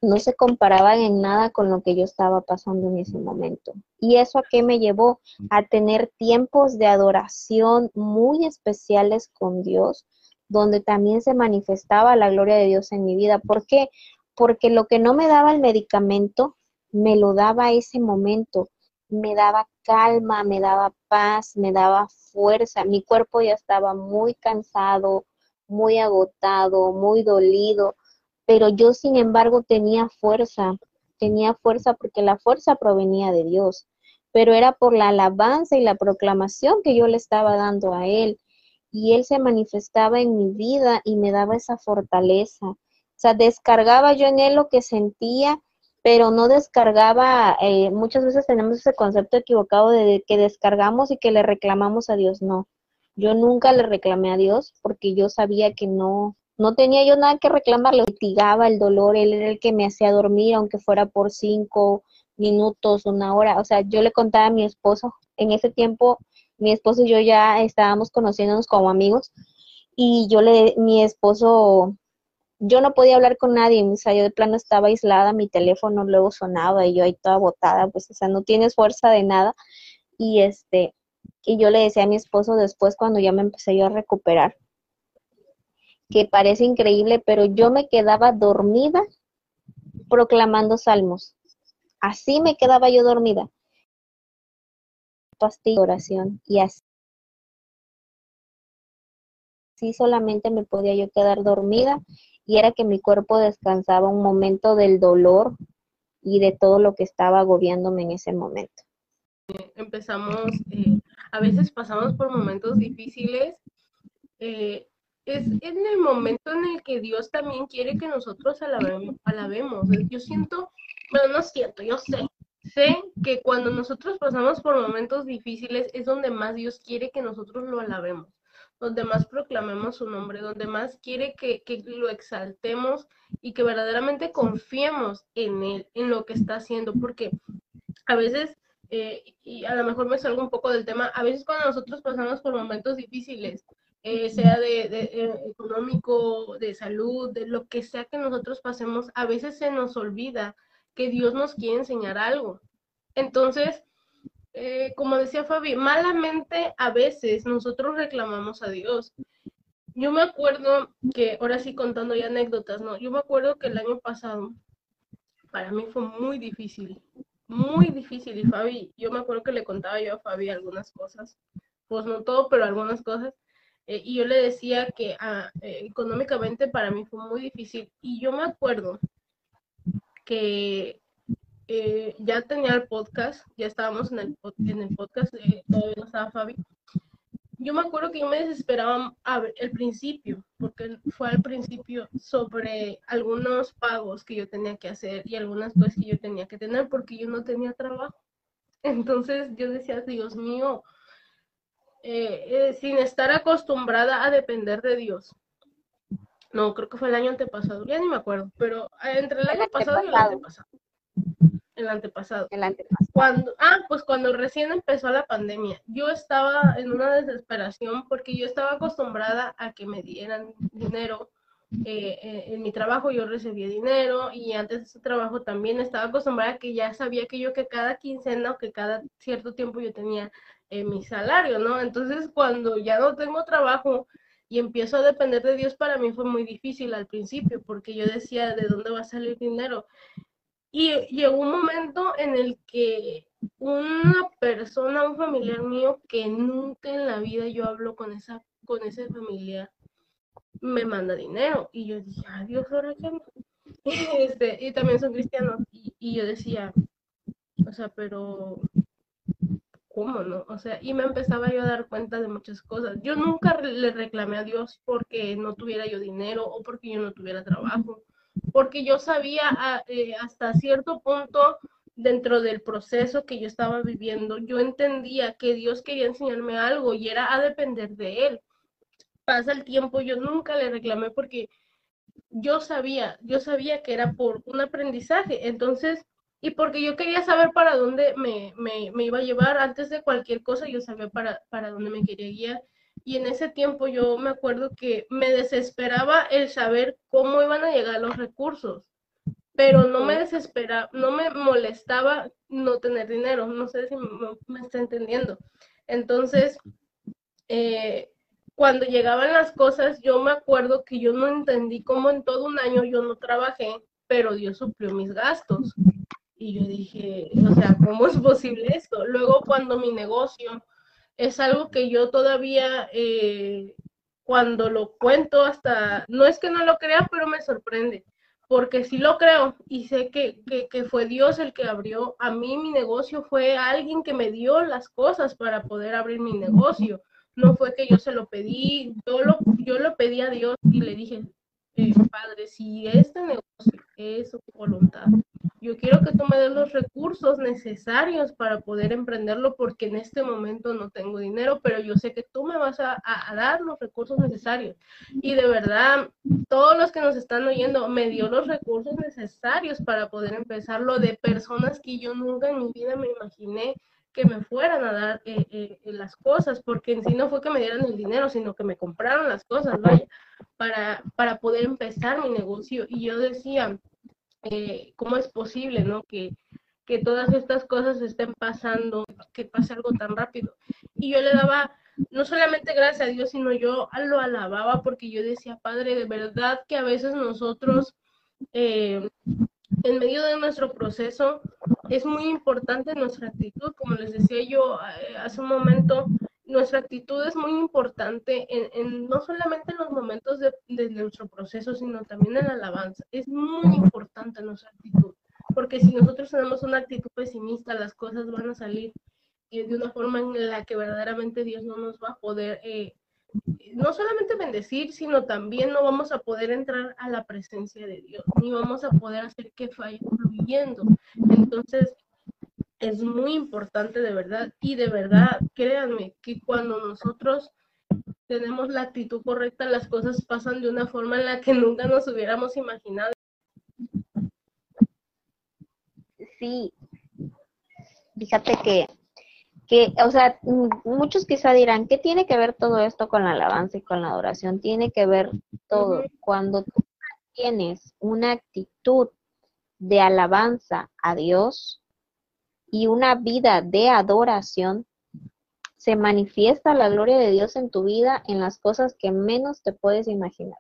no se comparaban en nada con lo que yo estaba pasando en ese momento. ¿Y eso a qué me llevó? A tener tiempos de adoración muy especiales con Dios, donde también se manifestaba la gloria de Dios en mi vida. ¿Por qué? Porque lo que no me daba el medicamento, me lo daba ese momento me daba calma, me daba paz, me daba fuerza. Mi cuerpo ya estaba muy cansado, muy agotado, muy dolido, pero yo sin embargo tenía fuerza, tenía fuerza porque la fuerza provenía de Dios, pero era por la alabanza y la proclamación que yo le estaba dando a Él. Y Él se manifestaba en mi vida y me daba esa fortaleza. O sea, descargaba yo en Él lo que sentía pero no descargaba, eh, muchas veces tenemos ese concepto equivocado de que descargamos y que le reclamamos a Dios, no. Yo nunca le reclamé a Dios porque yo sabía que no, no tenía yo nada que reclamarle, mitigaba el dolor, él era el que me hacía dormir, aunque fuera por cinco minutos, una hora, o sea, yo le contaba a mi esposo, en ese tiempo mi esposo y yo ya estábamos conociéndonos como amigos, y yo le, mi esposo yo no podía hablar con nadie, o sea, yo de plano estaba aislada, mi teléfono luego sonaba y yo ahí toda botada, pues, o sea, no tienes fuerza de nada. Y este, y yo le decía a mi esposo después cuando ya me empecé yo a recuperar, que parece increíble, pero yo me quedaba dormida proclamando salmos. Así me quedaba yo dormida. Pastilla, oración y así. Así solamente me podía yo quedar dormida y era que mi cuerpo descansaba un momento del dolor y de todo lo que estaba agobiándome en ese momento. Empezamos, eh, a veces pasamos por momentos difíciles, eh, es en el momento en el que Dios también quiere que nosotros alabemos. alabemos. Yo siento, bueno, no siento, yo sé, sé que cuando nosotros pasamos por momentos difíciles es donde más Dios quiere que nosotros lo alabemos, donde más proclamemos su nombre, donde más quiere que, que lo exaltemos y que verdaderamente confiemos en Él, en lo que está haciendo, porque a veces eh, y a lo mejor me salgo un poco del tema, a veces cuando nosotros pasamos por momentos difíciles, eh, sea de, eh, económico, de salud, de lo que sea que nosotros pasemos, a veces se nos olvida que Dios nos quiere enseñar algo. Entonces, como decía Fabi, malamente a veces nosotros reclamamos a Dios. Yo me acuerdo que, ahora sí contando ya anécdotas, ¿no? Yo me acuerdo que el año pasado para mí fue muy difícil, muy difícil. Y Fabi, yo me acuerdo que le contaba yo a Fabi algunas cosas, pues no todo, pero algunas cosas. Eh, y yo le decía que ah, eh, económicamente para mí fue muy difícil. Y yo me acuerdo que eh, ya tenía el podcast, ya estábamos en el, en el podcast, todavía no estaba Fabi yo me acuerdo que yo me desesperaba al principio, porque fue al principio sobre algunos pagos que yo tenía que hacer y algunas cosas que yo tenía que tener porque yo no tenía trabajo. Entonces yo decía, Dios mío, eh, eh, sin estar acostumbrada a depender de Dios. No, creo que fue el año antepasado, ya ni me acuerdo, pero eh, entre el año pasado y el antepasado. El antepasado. El antepasado. Cuando, ah, pues cuando recién empezó la pandemia, yo estaba en una desesperación porque yo estaba acostumbrada a que me dieran dinero. Eh, eh, en mi trabajo yo recibía dinero y antes de ese trabajo también estaba acostumbrada a que ya sabía que yo que cada quincena o que cada cierto tiempo yo tenía eh, mi salario, ¿no? Entonces cuando ya no tengo trabajo y empiezo a depender de Dios, para mí fue muy difícil al principio porque yo decía, ¿de dónde va a salir dinero? Y llegó un momento en el que una persona, un familiar mío, que nunca en la vida yo hablo con esa, con ese familiar, me manda dinero. Y yo dije, adiós, ahora qué este, y también son cristianos. Y, y yo decía, o sea, pero ¿cómo no? O sea, y me empezaba yo a dar cuenta de muchas cosas. Yo nunca le reclamé a Dios porque no tuviera yo dinero o porque yo no tuviera trabajo porque yo sabía ah, eh, hasta cierto punto dentro del proceso que yo estaba viviendo, yo entendía que Dios quería enseñarme algo y era a depender de Él. Pasa el tiempo, yo nunca le reclamé porque yo sabía, yo sabía que era por un aprendizaje, entonces, y porque yo quería saber para dónde me, me, iba a llevar, antes de cualquier cosa yo sabía para, para dónde me quería guiar y en ese tiempo yo me acuerdo que me desesperaba el saber cómo iban a llegar los recursos, pero no me desesperaba, no me molestaba no tener dinero, no sé si me, está entendiendo. Entonces, eh, cuando llegaban las cosas, yo me acuerdo que yo no entendí cómo en todo un año yo no trabajé, pero Dios suplió mis gastos. Y yo dije, o sea, ¿cómo es posible esto? Luego cuando mi negocio es algo que yo todavía eh, cuando lo cuento hasta, no es que no lo crea, pero me sorprende, porque sí lo creo y sé que, que, fue Dios el que abrió a mí mi negocio, fue alguien que me dio las cosas para poder abrir mi negocio. No fue que yo se lo pedí, yo lo, yo lo pedí a Dios y le dije, eh, Padre, si este negocio es su voluntad, yo quiero que tú me des los recursos necesarios para poder emprenderlo porque en este momento no tengo dinero, pero yo sé que tú me vas a, dar los recursos necesarios. Y de verdad, todos los que nos están oyendo, me dio los recursos necesarios para poder empezarlo de personas que yo nunca en mi vida me imaginé que me fueran a dar eh, eh, las cosas, porque en sí no fue que me dieran el dinero, sino que me compraron las cosas, vaya, para, para poder empezar mi negocio. Y yo decía, eh, cómo es posible, ¿no? Que, que todas estas cosas estén pasando, que pase algo tan rápido. Y yo le daba no solamente gracias a Dios, sino yo lo alababa porque yo decía, Padre, de verdad que a veces nosotros, eh, en medio de nuestro proceso, es muy importante nuestra actitud, como les decía yo eh, hace un momento, nuestra actitud es muy importante en, no solamente en los momentos de, nuestro proceso, sino también en la alabanza. Es muy importante nuestra actitud, porque si nosotros tenemos una actitud pesimista, las cosas van a salir eh, de una forma en la que verdaderamente Dios no nos va a poder eh, no solamente bendecir, sino también no vamos a poder entrar a la presencia de Dios, ni vamos a poder hacer que falle fluyendo. Entonces, es muy importante de verdad, y de verdad, créanme, que cuando nosotros tenemos la actitud correcta, las cosas pasan de una forma en la que nunca nos hubiéramos imaginado. Sí, fíjate que que, o sea, muchos quizá dirán, ¿qué tiene que ver todo esto con la alabanza y con la adoración? Tiene que ver todo. Cuando tú tienes una actitud de alabanza a Dios y una vida de adoración, se manifiesta la gloria de Dios en tu vida en las cosas que menos te puedes imaginar.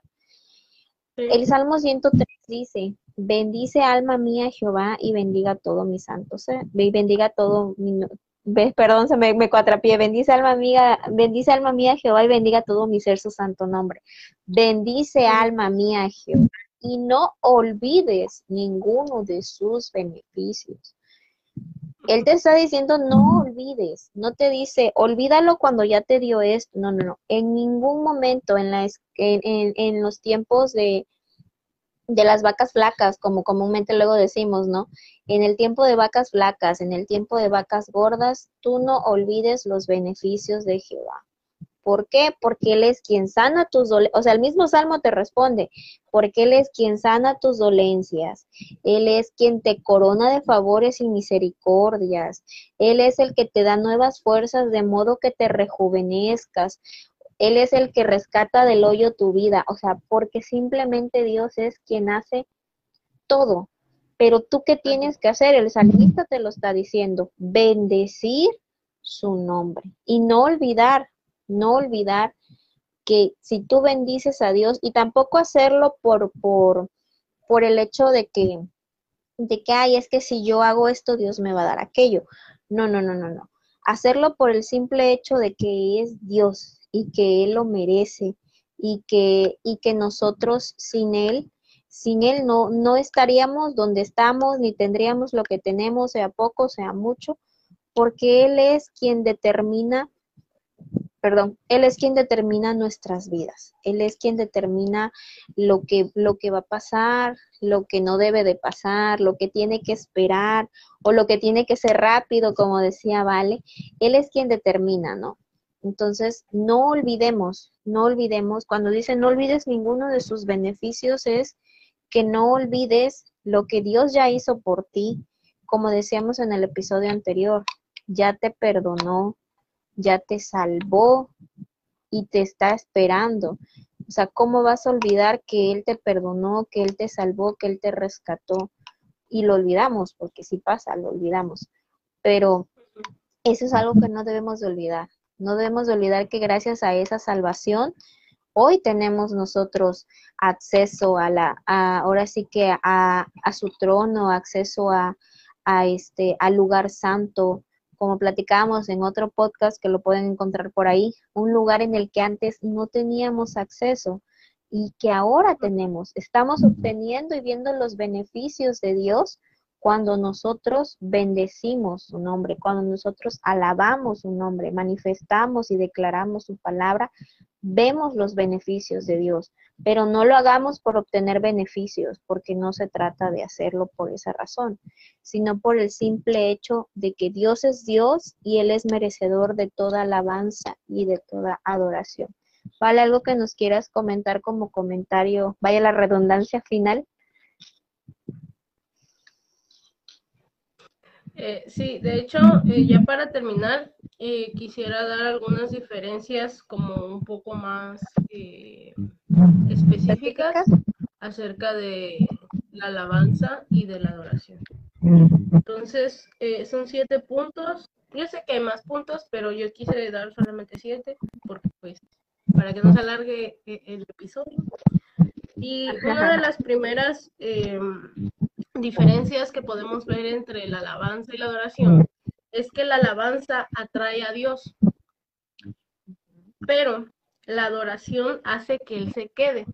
El Salmo 103 dice, bendice alma mía Jehová y bendiga todo mi santo ser, bendiga todo mi, perdón, se me, me cuatrapié, bendice alma mía, bendice alma mía Jehová y bendiga todo mi ser su santo nombre. Bendice alma mía Jehová y no olvides ninguno de sus beneficios. Él te está diciendo no olvides, no te dice olvídalo cuando ya te dio esto, no, no, no, en ningún momento en, la, en, en los tiempos de, de las vacas flacas, como comúnmente luego decimos, ¿no? En el tiempo de vacas flacas, en el tiempo de vacas gordas, tú no olvides los beneficios de Jehová. ¿Por qué? Porque Él es quien sana tus dolencias. O sea, el mismo Salmo te responde, porque Él es quien sana tus dolencias. Él es quien te corona de favores y misericordias. Él es el que te da nuevas fuerzas de modo que te rejuvenezcas. Él es el que rescata del hoyo tu vida, o sea, porque simplemente Dios es quien hace todo. Pero tú qué tienes que hacer? El salmista te lo está diciendo, bendecir su nombre y no olvidar, no olvidar que si tú bendices a Dios y tampoco hacerlo por, por, por el hecho de que, de que, ay, es que si yo hago esto, Dios me va a dar aquello. No, no, no, no, no. Hacerlo por el simple hecho de que es Dios, y que Él lo merece y que, y que nosotros sin Él, sin Él no, no estaríamos donde estamos ni tendríamos lo que tenemos, sea poco, sea mucho, porque Él es quien determina, perdón, Él es quien determina nuestras vidas, Él es quien determina lo que, lo que va a pasar, lo que no debe de pasar, lo que tiene que esperar o lo que tiene que ser rápido, como decía Vale, Él es quien determina, ¿no? Entonces, no olvidemos, no olvidemos, cuando dice no olvides ninguno de sus beneficios, es que no olvides lo que Dios ya hizo por ti, como decíamos en el episodio anterior, ya te perdonó, ya te salvó y te está esperando. O sea, ¿cómo vas a olvidar que Él te perdonó, que Él te salvó, que Él te rescató? Y lo olvidamos, porque si pasa, lo olvidamos. Pero eso es algo que no debemos de olvidar. No debemos de olvidar que gracias a esa salvación, hoy tenemos nosotros acceso a la, ahora sí que a, a su trono, acceso a, a, este, al lugar santo, como platicábamos en otro podcast que lo pueden encontrar por ahí, un lugar en el que antes no teníamos acceso y que ahora tenemos. Estamos obteniendo y viendo los beneficios de Dios cuando nosotros bendecimos su nombre, cuando nosotros alabamos su nombre, manifestamos y declaramos su palabra, vemos los beneficios de Dios, pero no lo hagamos por obtener beneficios, porque no se trata de hacerlo por esa razón, sino por el simple hecho de que Dios es Dios y Él es merecedor de toda alabanza y de toda adoración. ¿Vale algo que nos quieras comentar como comentario, vaya la redundancia final? Eh, sí, de hecho, eh, ya para terminar, eh, quisiera dar algunas diferencias como un poco más específicas acerca de la alabanza y de la adoración. Entonces, son siete puntos. Yo sé que hay más puntos, pero yo quise dar solamente siete, porque pues, para que no se alargue el episodio. Y una de las primeras diferencias que podemos ver entre la alabanza y la adoración es que la alabanza atrae a Dios, pero la adoración hace que Él se quede.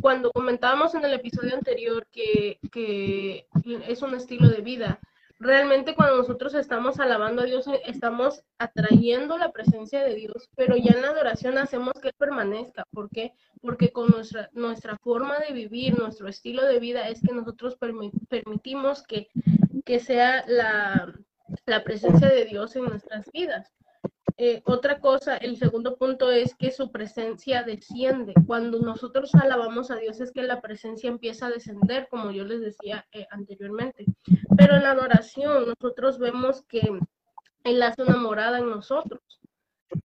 Cuando comentábamos en el episodio anterior que, que es un estilo de vida, realmente cuando nosotros estamos alabando a Dios, estamos atrayendo la presencia de Dios, pero ya en la adoración hacemos que Él permanezca. ¿Por qué? Porque con nuestra, nuestra forma de vivir, nuestro estilo de vida, es que nosotros permitimos que, que sea la, la presencia de Dios en nuestras vidas. Eh, otra cosa, el segundo punto es que su presencia desciende. Cuando nosotros alabamos a Dios es que la presencia empieza a descender, como yo les decía eh, anteriormente. Pero en la adoración nosotros vemos que Él hace una morada en nosotros.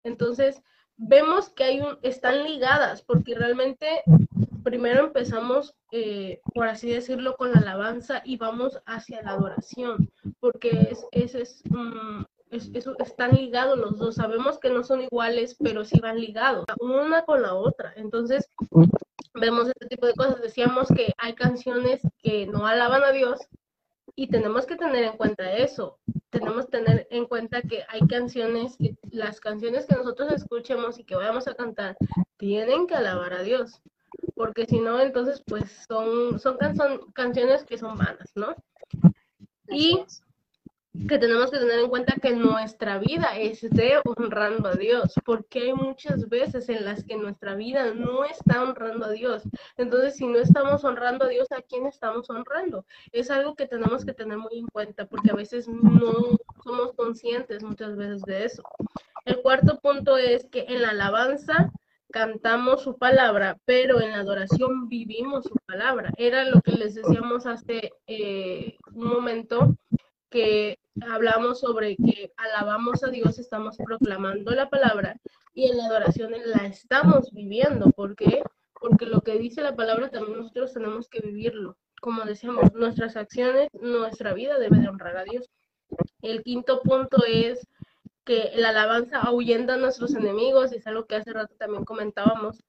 Entonces, vemos que hay un, están ligadas, porque realmente primero empezamos, eh, por así decirlo, con la alabanza y vamos hacia la adoración, porque es, ese es eso están ligados los dos. Sabemos que no son iguales, pero sí van ligados, una con la otra. Entonces, vemos este tipo de cosas. Decíamos que hay canciones que no alaban a Dios y tenemos que tener en cuenta eso. Tenemos que tener en cuenta que hay canciones, las canciones que nosotros escuchemos y que vayamos a cantar tienen que alabar a Dios. Porque si no, entonces, pues son, son canciones que son vanas, ¿no? Y que tenemos que tener en cuenta que nuestra vida es de honrando a Dios, porque hay muchas veces en las que nuestra vida no está honrando a Dios. Entonces, si no estamos honrando a Dios, ¿a quién estamos honrando? Es algo que tenemos que tener muy en cuenta, porque a veces no somos conscientes muchas veces de eso. El cuarto punto es que en la alabanza cantamos su palabra, pero en la adoración vivimos su palabra. Era lo que les decíamos hace eh, un momento que hablamos sobre que alabamos a Dios, estamos proclamando la palabra y en la adoración la estamos viviendo. ¿Por qué? Porque lo que dice la palabra también nosotros tenemos que vivirlo. Como decíamos, nuestras acciones, nuestra vida debe de honrar a Dios. El quinto punto es que la alabanza ahuyenda a nuestros enemigos, es algo que hace rato también comentábamos,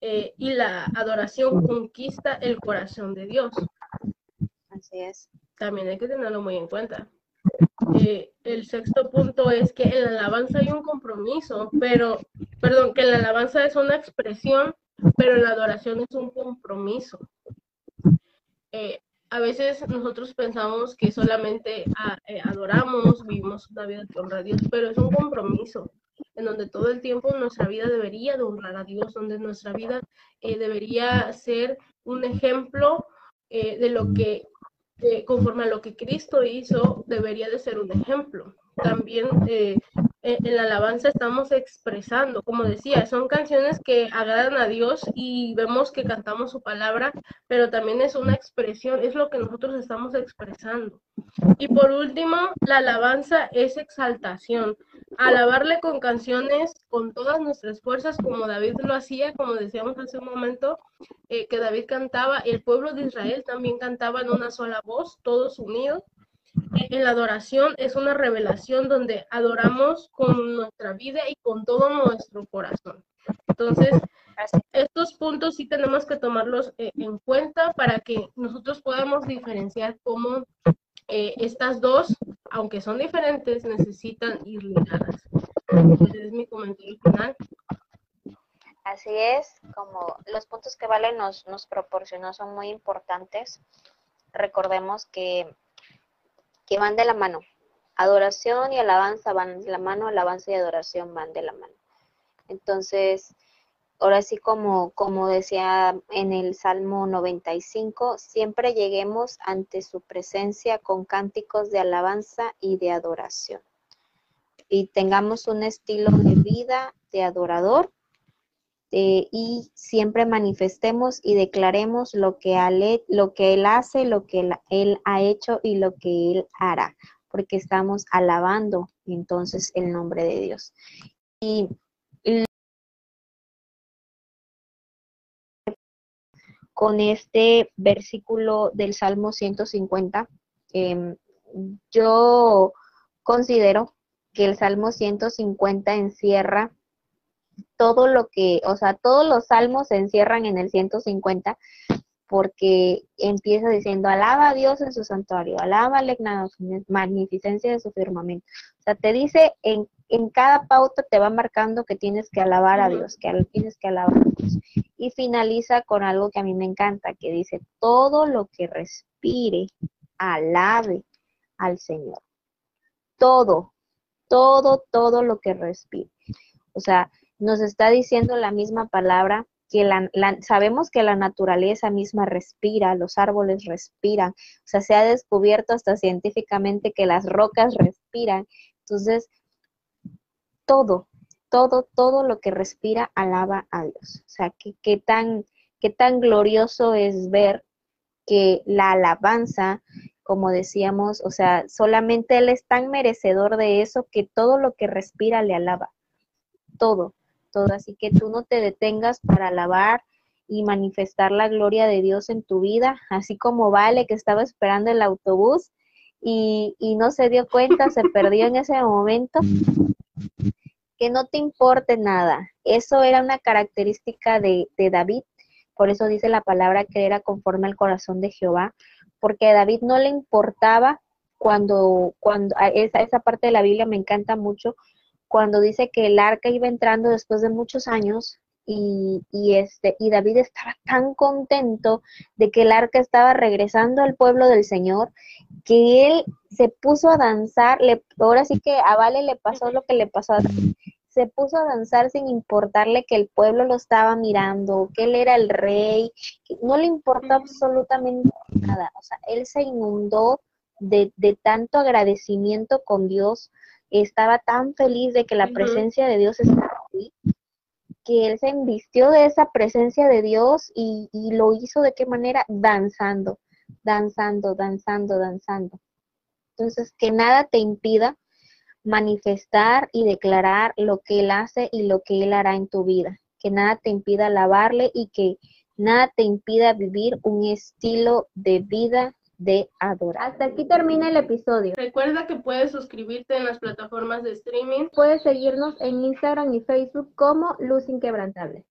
eh, y la adoración conquista el corazón de Dios. Así es. También hay que tenerlo muy en cuenta. Eh, el sexto punto es que en la alabanza hay un compromiso, pero, perdón, que la alabanza es una expresión, pero la adoración es un compromiso. Eh, a veces nosotros pensamos que solamente ah, eh, adoramos, vivimos una vida que honra a Dios, pero es un compromiso en donde todo el tiempo nuestra vida debería de honrar a Dios, donde nuestra vida debería ser un ejemplo de lo que conforme a lo que Cristo hizo, debería de ser un ejemplo. También eh, en la alabanza estamos expresando, como decía, son canciones que agradan a Dios y vemos que cantamos su palabra, pero también es una expresión, es lo que nosotros estamos expresando. Y por último, la alabanza es exaltación. Alabarle con canciones, con todas nuestras fuerzas, como David lo hacía, como decíamos hace un momento, eh, que David cantaba, el pueblo de Israel también cantaba en una sola voz, todos unidos. En la adoración es una revelación donde adoramos con nuestra vida y con todo nuestro corazón. Entonces, estos puntos sí tenemos que tomarlos eh, en cuenta para que nosotros podamos diferenciar cómo eh, estas dos, aunque son diferentes, necesitan ir ligadas. Ese es mi comentario final. Así es, como los puntos que Vale nos, nos proporcionó son muy importantes. Recordemos que, que van de la mano. Adoración y alabanza van de la mano, alabanza y adoración van de la mano. Entonces, ahora sí como, como decía en el Salmo 95, siempre lleguemos ante su presencia con cánticos de alabanza y de adoración. Y tengamos un estilo de vida de adorador eh, y siempre manifestemos y declaremos lo que, lo que Él hace, lo que él, ha hecho y lo que Él hará, porque estamos alabando entonces el nombre de Dios. Y con este versículo del Salmo 150. Em, yo considero que el Salmo 150 encierra todo lo que, o sea, todos los salmos se encierran en el 150 porque empieza diciendo, alaba a Dios en su santuario, alaba la magnificencia de su firmamento. O sea, te dice en en cada pauta te va marcando que tienes que alabar a Dios, que tienes que alabar a Dios. Y finaliza con algo que a mí me encanta, que dice, todo lo que respire, alabe al Señor. Todo, todo, todo lo que respire. O sea, nos está diciendo la misma palabra que la, sabemos que la naturaleza misma respira, los árboles respiran, o sea, se ha descubierto hasta científicamente que las rocas respiran. Entonces, todo, todo, todo lo que respira alaba a Dios. O sea, qué tan, qué tan glorioso es ver que la alabanza, como decíamos, o sea, solamente Él es tan merecedor de eso que todo lo que respira le alaba. Todo, todo. Así que tú no te detengas para alabar y manifestar la gloria de Dios en tu vida, así como Vale que estaba esperando el autobús y, y no se dio cuenta, se perdió en ese momento. Que no te importe nada. Eso era una característica de, de David. Por eso dice la palabra que era conforme al corazón de Jehová, porque a David no le importaba cuando, cuando esa, esa parte de la Biblia me encanta mucho, cuando dice que el arca iba entrando después de muchos años y, y, este, y David estaba tan contento de que el arca estaba regresando al pueblo del Señor que él se puso a danzar, le, ahora sí que a Vale le pasó lo que le pasó a David, se puso a danzar sin importarle que el pueblo lo estaba mirando, que él era el rey, no le importó absolutamente nada, o sea, él se inundó de, de tanto agradecimiento con Dios, estaba tan feliz de que la presencia de Dios estaba ahí, que él se invistió de esa presencia de Dios y, y lo hizo de qué manera? Danzando, danzando, danzando, danzando. Entonces, que nada te impida manifestar y declarar lo que Él hace y lo que Él hará en tu vida. Que nada te impida alabarle y que nada te impida vivir un estilo de vida de adorar. Hasta aquí termina el episodio. Recuerda que puedes suscribirte en las plataformas de streaming. Puedes seguirnos en Instagram y Facebook como Luz Inquebrantable.